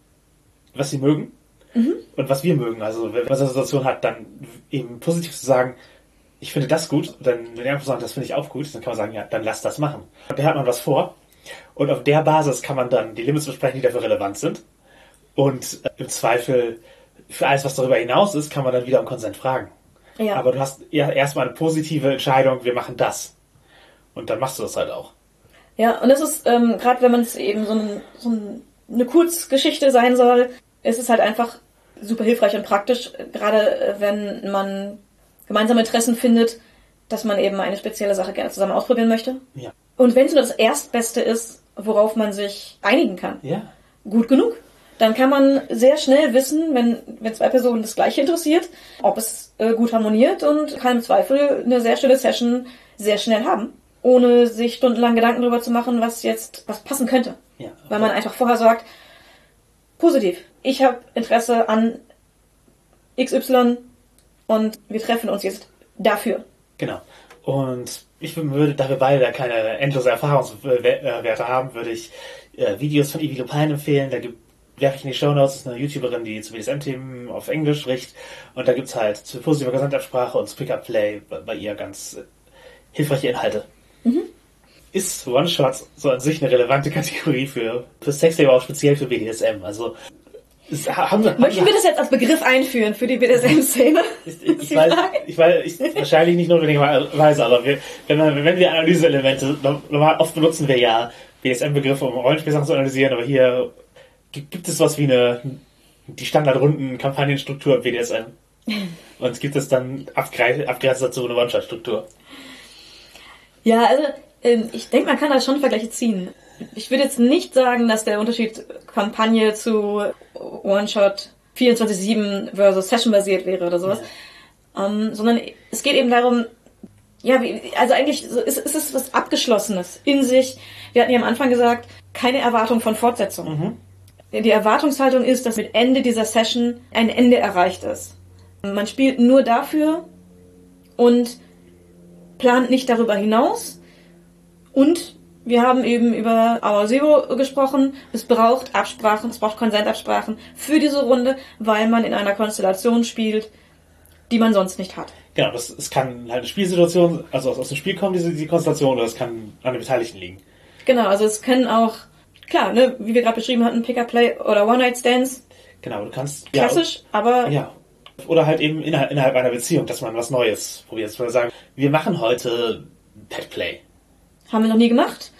was sie mögen mhm. und was wir mögen. Also wenn man so eine Situation hat, dann eben positiv zu sagen, ich finde das gut. Und dann, wenn die einfach sagen, das finde ich auch gut, dann kann man sagen, ja, dann lass das machen. Da hat man was vor. Und auf der Basis kann man dann die Limits besprechen, die dafür relevant sind. Und äh, im Zweifel für alles, was darüber hinaus ist, kann man dann wieder um Konsent fragen. Ja. Aber du hast ja erstmal eine positive Entscheidung, wir machen das. Und dann machst du das halt auch. Ja, und das ist, ähm, gerade wenn man es eben so, ein, so ein, eine Kurzgeschichte sein soll, ist es halt einfach super hilfreich und praktisch, gerade äh, wenn man gemeinsame Interessen findet, dass man eben eine spezielle Sache gerne zusammen ausprobieren möchte. Ja. Und wenn es nur das Erstbeste ist, worauf man sich einigen kann. Ja. Gut genug dann kann man sehr schnell wissen, wenn, wenn zwei Personen das Gleiche interessiert, ob es äh, gut harmoniert und kann im Zweifel eine sehr schöne Session sehr schnell haben, ohne sich stundenlang Gedanken darüber zu machen, was jetzt was passen könnte. Ja, okay. Weil man einfach vorher sagt, positiv, ich habe Interesse an XY und wir treffen uns jetzt dafür. Genau. Und ich würde, da wir beide keine endlose Erfahrungswerte haben, würde ich äh, Videos von Ivy Lupine empfehlen. Da gibt werfe ich in die Show Notes, ist eine YouTuberin, die zu BDSM-Themen auf Englisch spricht. Und da gibt's halt zu positiver Gesamtabsprache und Pick-up-Play bei ihr ganz äh, hilfreiche Inhalte. Mhm. Ist One-Shot so an sich eine relevante Kategorie für, für Sex, aber auch speziell für BDSM? Also, ist, haben wir, Möchten wir das jetzt als Begriff einführen für die BDSM-Szene? Ich, ich, ich weiß, ich weiß ich, wahrscheinlich nicht notwendigerweise, aber wir, wenn, wir, wenn wir Analyseelemente, normal oft benutzen wir ja BSM-Begriffe, um Rollenspielsachen zu analysieren, aber hier gibt es was wie eine die standardrunden Kampagnenstruktur im BDSM? Und gibt es dann abgrenzt dazu eine One-Shot-Struktur? Ja, also ähm, ich denke, man kann da schon Vergleiche ziehen. Ich würde jetzt nicht sagen, dass der Unterschied Kampagne zu One-Shot 24-7 versus Session-basiert wäre oder sowas. Ja. Ähm, sondern es geht eben darum, ja, wie, also eigentlich ist, ist es was Abgeschlossenes in sich. Wir hatten ja am Anfang gesagt, keine Erwartung von Fortsetzung. Mhm. Die Erwartungshaltung ist, dass mit Ende dieser Session ein Ende erreicht ist. Man spielt nur dafür und plant nicht darüber hinaus. Und wir haben eben über Our Zero gesprochen. Es braucht Absprachen, es braucht Konsentabsprachen für diese Runde, weil man in einer Konstellation spielt, die man sonst nicht hat. Genau, das, es kann halt eine Spielsituation, also aus dem Spiel kommen, diese, diese Konstellation, oder es kann an den Beteiligten liegen. Genau, also es können auch klar, ne, wie wir gerade beschrieben hatten, Pick-up-Play oder One-Night-Stands. Genau, du kannst. Klassisch, ja, aber. Ja. Oder halt eben innerhalb, innerhalb einer Beziehung, dass man was Neues probiert. Dass sagen, wir machen heute Pet-Play. Haben wir noch nie gemacht.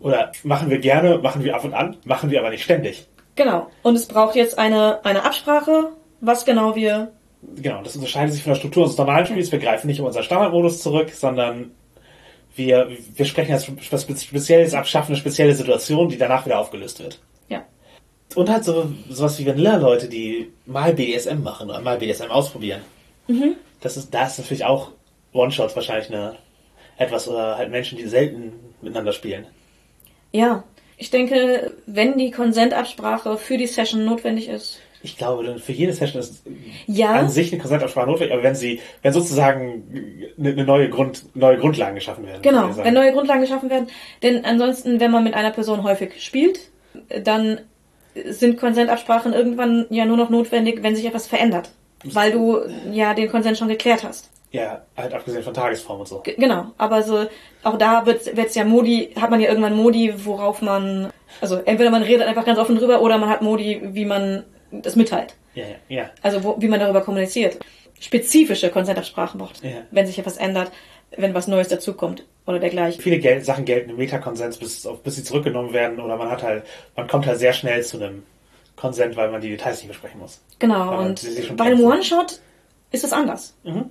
Oder machen wir gerne, machen wir ab und an, machen wir aber nicht ständig. Genau. Und es braucht jetzt eine, eine Absprache, was genau wir. Genau, das unterscheidet sich von der Struktur unseres normalen Spiels. Wir greifen nicht in unseren Standardmodus zurück, sondern wir, wir sprechen jetzt was Spezielles abschaffen, eine spezielle Situation, die danach wieder aufgelöst wird. Ja. Und halt so sowas wie Vanilla-Leute, die mal BDSM machen oder mal BDSM ausprobieren. Mhm. Das ist, da ist natürlich auch One-Shots wahrscheinlich eine etwas oder halt Menschen, die selten miteinander spielen. Ja, ich denke, wenn die Konsentabsprache für die Session notwendig ist. Ich glaube, für jede Session ist Ja. an sich eine Konsentabsprache notwendig, aber wenn sie, wenn sozusagen eine, neue Grund, neue Grundlagen geschaffen werden. Genau, wenn neue Grundlagen geschaffen werden. Denn ansonsten, wenn man mit einer Person häufig spielt, dann sind Konsentabsprachen irgendwann ja nur noch notwendig, wenn sich etwas verändert. Weil du ja den Konsent schon geklärt hast. Ja, halt abgesehen von Tagesform und so. G genau, aber so auch da wird es ja Modi, hat man ja irgendwann Modi, worauf man, also entweder man redet einfach ganz offen drüber oder man hat Modi, wie man das mitteilt. Ja, ja, ja. Also wo, wie man darüber kommuniziert. Spezifische Konsentabsprachen braucht, Ja. wenn sich etwas ändert, wenn was Neues dazukommt oder dergleichen. Viele Gel Sachen gelten im Metakonsens, bis, auf- bis sie zurückgenommen werden oder man hat halt, man kommt halt sehr schnell zu einem Konsent, weil man die Details nicht besprechen muss. Genau, und bei einem. One-Shot ist es anders. Mhm.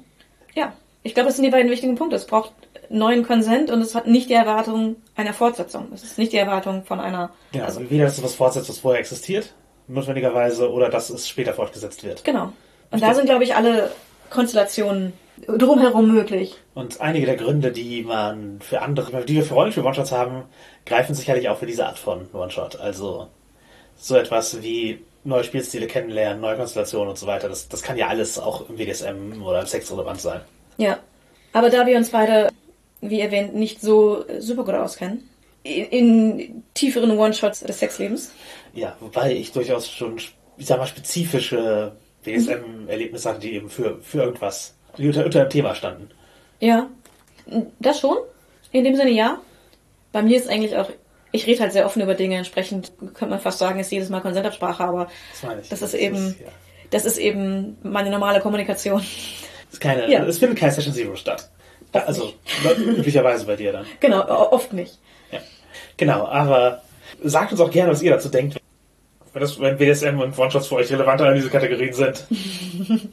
Ja, ich glaube, das sind die beiden wichtigen Punkte. Es braucht neuen Konsent und es hat nicht die Erwartung einer Fortsetzung. Es ist nicht die Erwartung von einer. Ja, also, also weder, dass es was fortsetzt, was vorher existiert, notwendigerweise, oder dass es später fortgesetzt wird. genau. Und da sind, glaube ich, alle Konstellationen drumherum möglich. Und einige der Gründe, die man für andere, die wir für Rollenspiel One-Shots haben, greifen sicherlich auch für diese Art von One-Shot. Also so etwas wie neue Spielstile kennenlernen, neue Konstellationen und so weiter. Das, das kann ja alles auch im BDSM oder im Sex relevant sein. Ja. Aber da wir uns beide, wie erwähnt, nicht so super gut auskennen, in, in tieferen One-Shots des Sexlebens, Ja, wobei ich durchaus schon, ich sag mal, spezifische BDSM-Erlebnisse hatte, die eben für, für irgendwas, die unter, unter einem Thema standen. Ja, das schon. In dem Sinne ja. Bei mir ist eigentlich auch, ich rede halt sehr offen über Dinge, entsprechend könnte man fast sagen, ist jedes Mal Konsentabsprache, aber Das meine ich. das ist eben, ja. das ist eben meine normale Kommunikation. Das ist keine, Ja. Es findet keine Session Zero statt. Also, üblicherweise bei dir dann. Genau, oft nicht. Ja. Genau, aber sagt uns auch gerne, was ihr dazu denkt. Wenn, das, wenn BDSM und One-Shots für euch relevanter in diese Kategorien sind.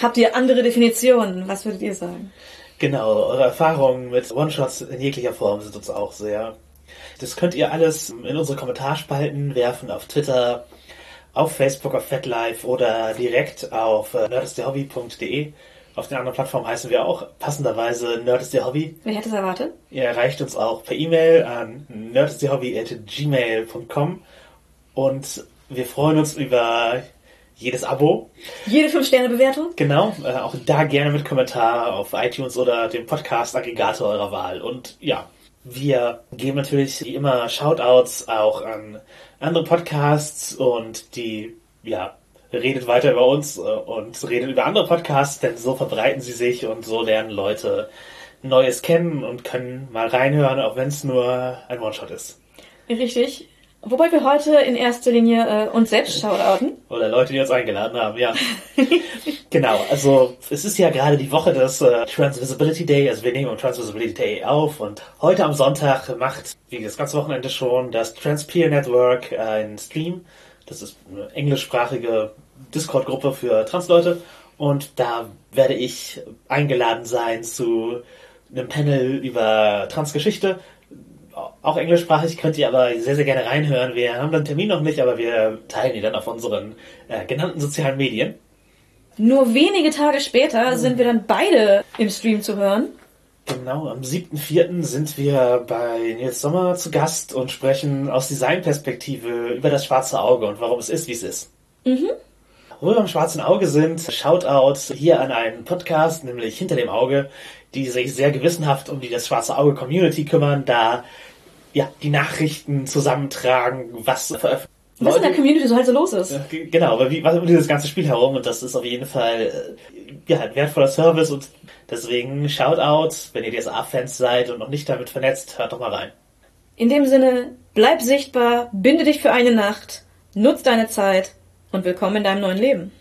Habt ihr andere Definitionen? Was würdet ihr sagen? Genau, eure Erfahrungen mit One-Shots in jeglicher Form sind uns auch sehr. Das könnt ihr alles in unsere Kommentarspalten werfen auf Twitter, auf Facebook, auf FetLife oder direkt auf äh, nerdistderhobby.de. Auf den anderen Plattformen heißen wir auch passenderweise Nerdistderhobby. Wer hätte es erwartet? Ihr erreicht uns auch per E-Mail an nerdistderhobby.gmail.com und wir freuen uns über jedes Abo. Jede 5-Sterne-Bewertung? Genau, äh, auch da gerne mit Kommentar auf iTunes oder dem Podcast-Aggregator eurer Wahl. Und ja, wir geben natürlich wie immer Shoutouts auch an andere Podcasts und die, ja, redet weiter über uns äh, und redet über andere Podcasts, denn so verbreiten sie sich und so lernen Leute Neues kennen und können mal reinhören, auch wenn es nur ein One-Shot ist. Richtig. Wobei wir heute in erster Linie äh, uns selbst shoutouten. Oder Leute, die uns eingeladen haben, ja. genau, also es ist ja gerade die Woche des äh, Transvisibility Day, also wir nehmen am Transvisibility Day auf und heute am Sonntag macht, wie das ganze Wochenende schon, das Transpeer Network äh, einen Stream. Das ist eine englischsprachige Discord-Gruppe für Transleute und da werde ich eingeladen sein zu einem Panel über Transgeschichte auch englischsprachig könnt ihr aber sehr, sehr gerne reinhören. Wir haben den Termin noch nicht, aber wir teilen ihn dann auf unseren äh, genannten sozialen Medien. Nur wenige Tage später sind wir dann beide im Stream zu hören. Genau, am 7.4. sind wir bei Nils Sommer zu Gast und sprechen aus Designperspektive über das schwarze Auge und warum es ist, wie es ist. Wo wir beim schwarzen Auge sind, Shoutout hier an einen Podcast, nämlich Hinter dem Auge, die sich sehr gewissenhaft um die das schwarze Auge Community kümmern, da ja die Nachrichten zusammentragen, was veröffentlicht Was in der Community so halt so los ist. Genau, aber wie, was um dieses ganze Spiel herum und das ist auf jeden Fall äh, ja, ein wertvoller Service und deswegen Shoutout, wenn ihr DSA-Fans seid und noch nicht damit vernetzt, hört doch mal rein. In dem Sinne, bleib sichtbar, binde dich für eine Nacht, nutz deine Zeit und willkommen in deinem neuen Leben.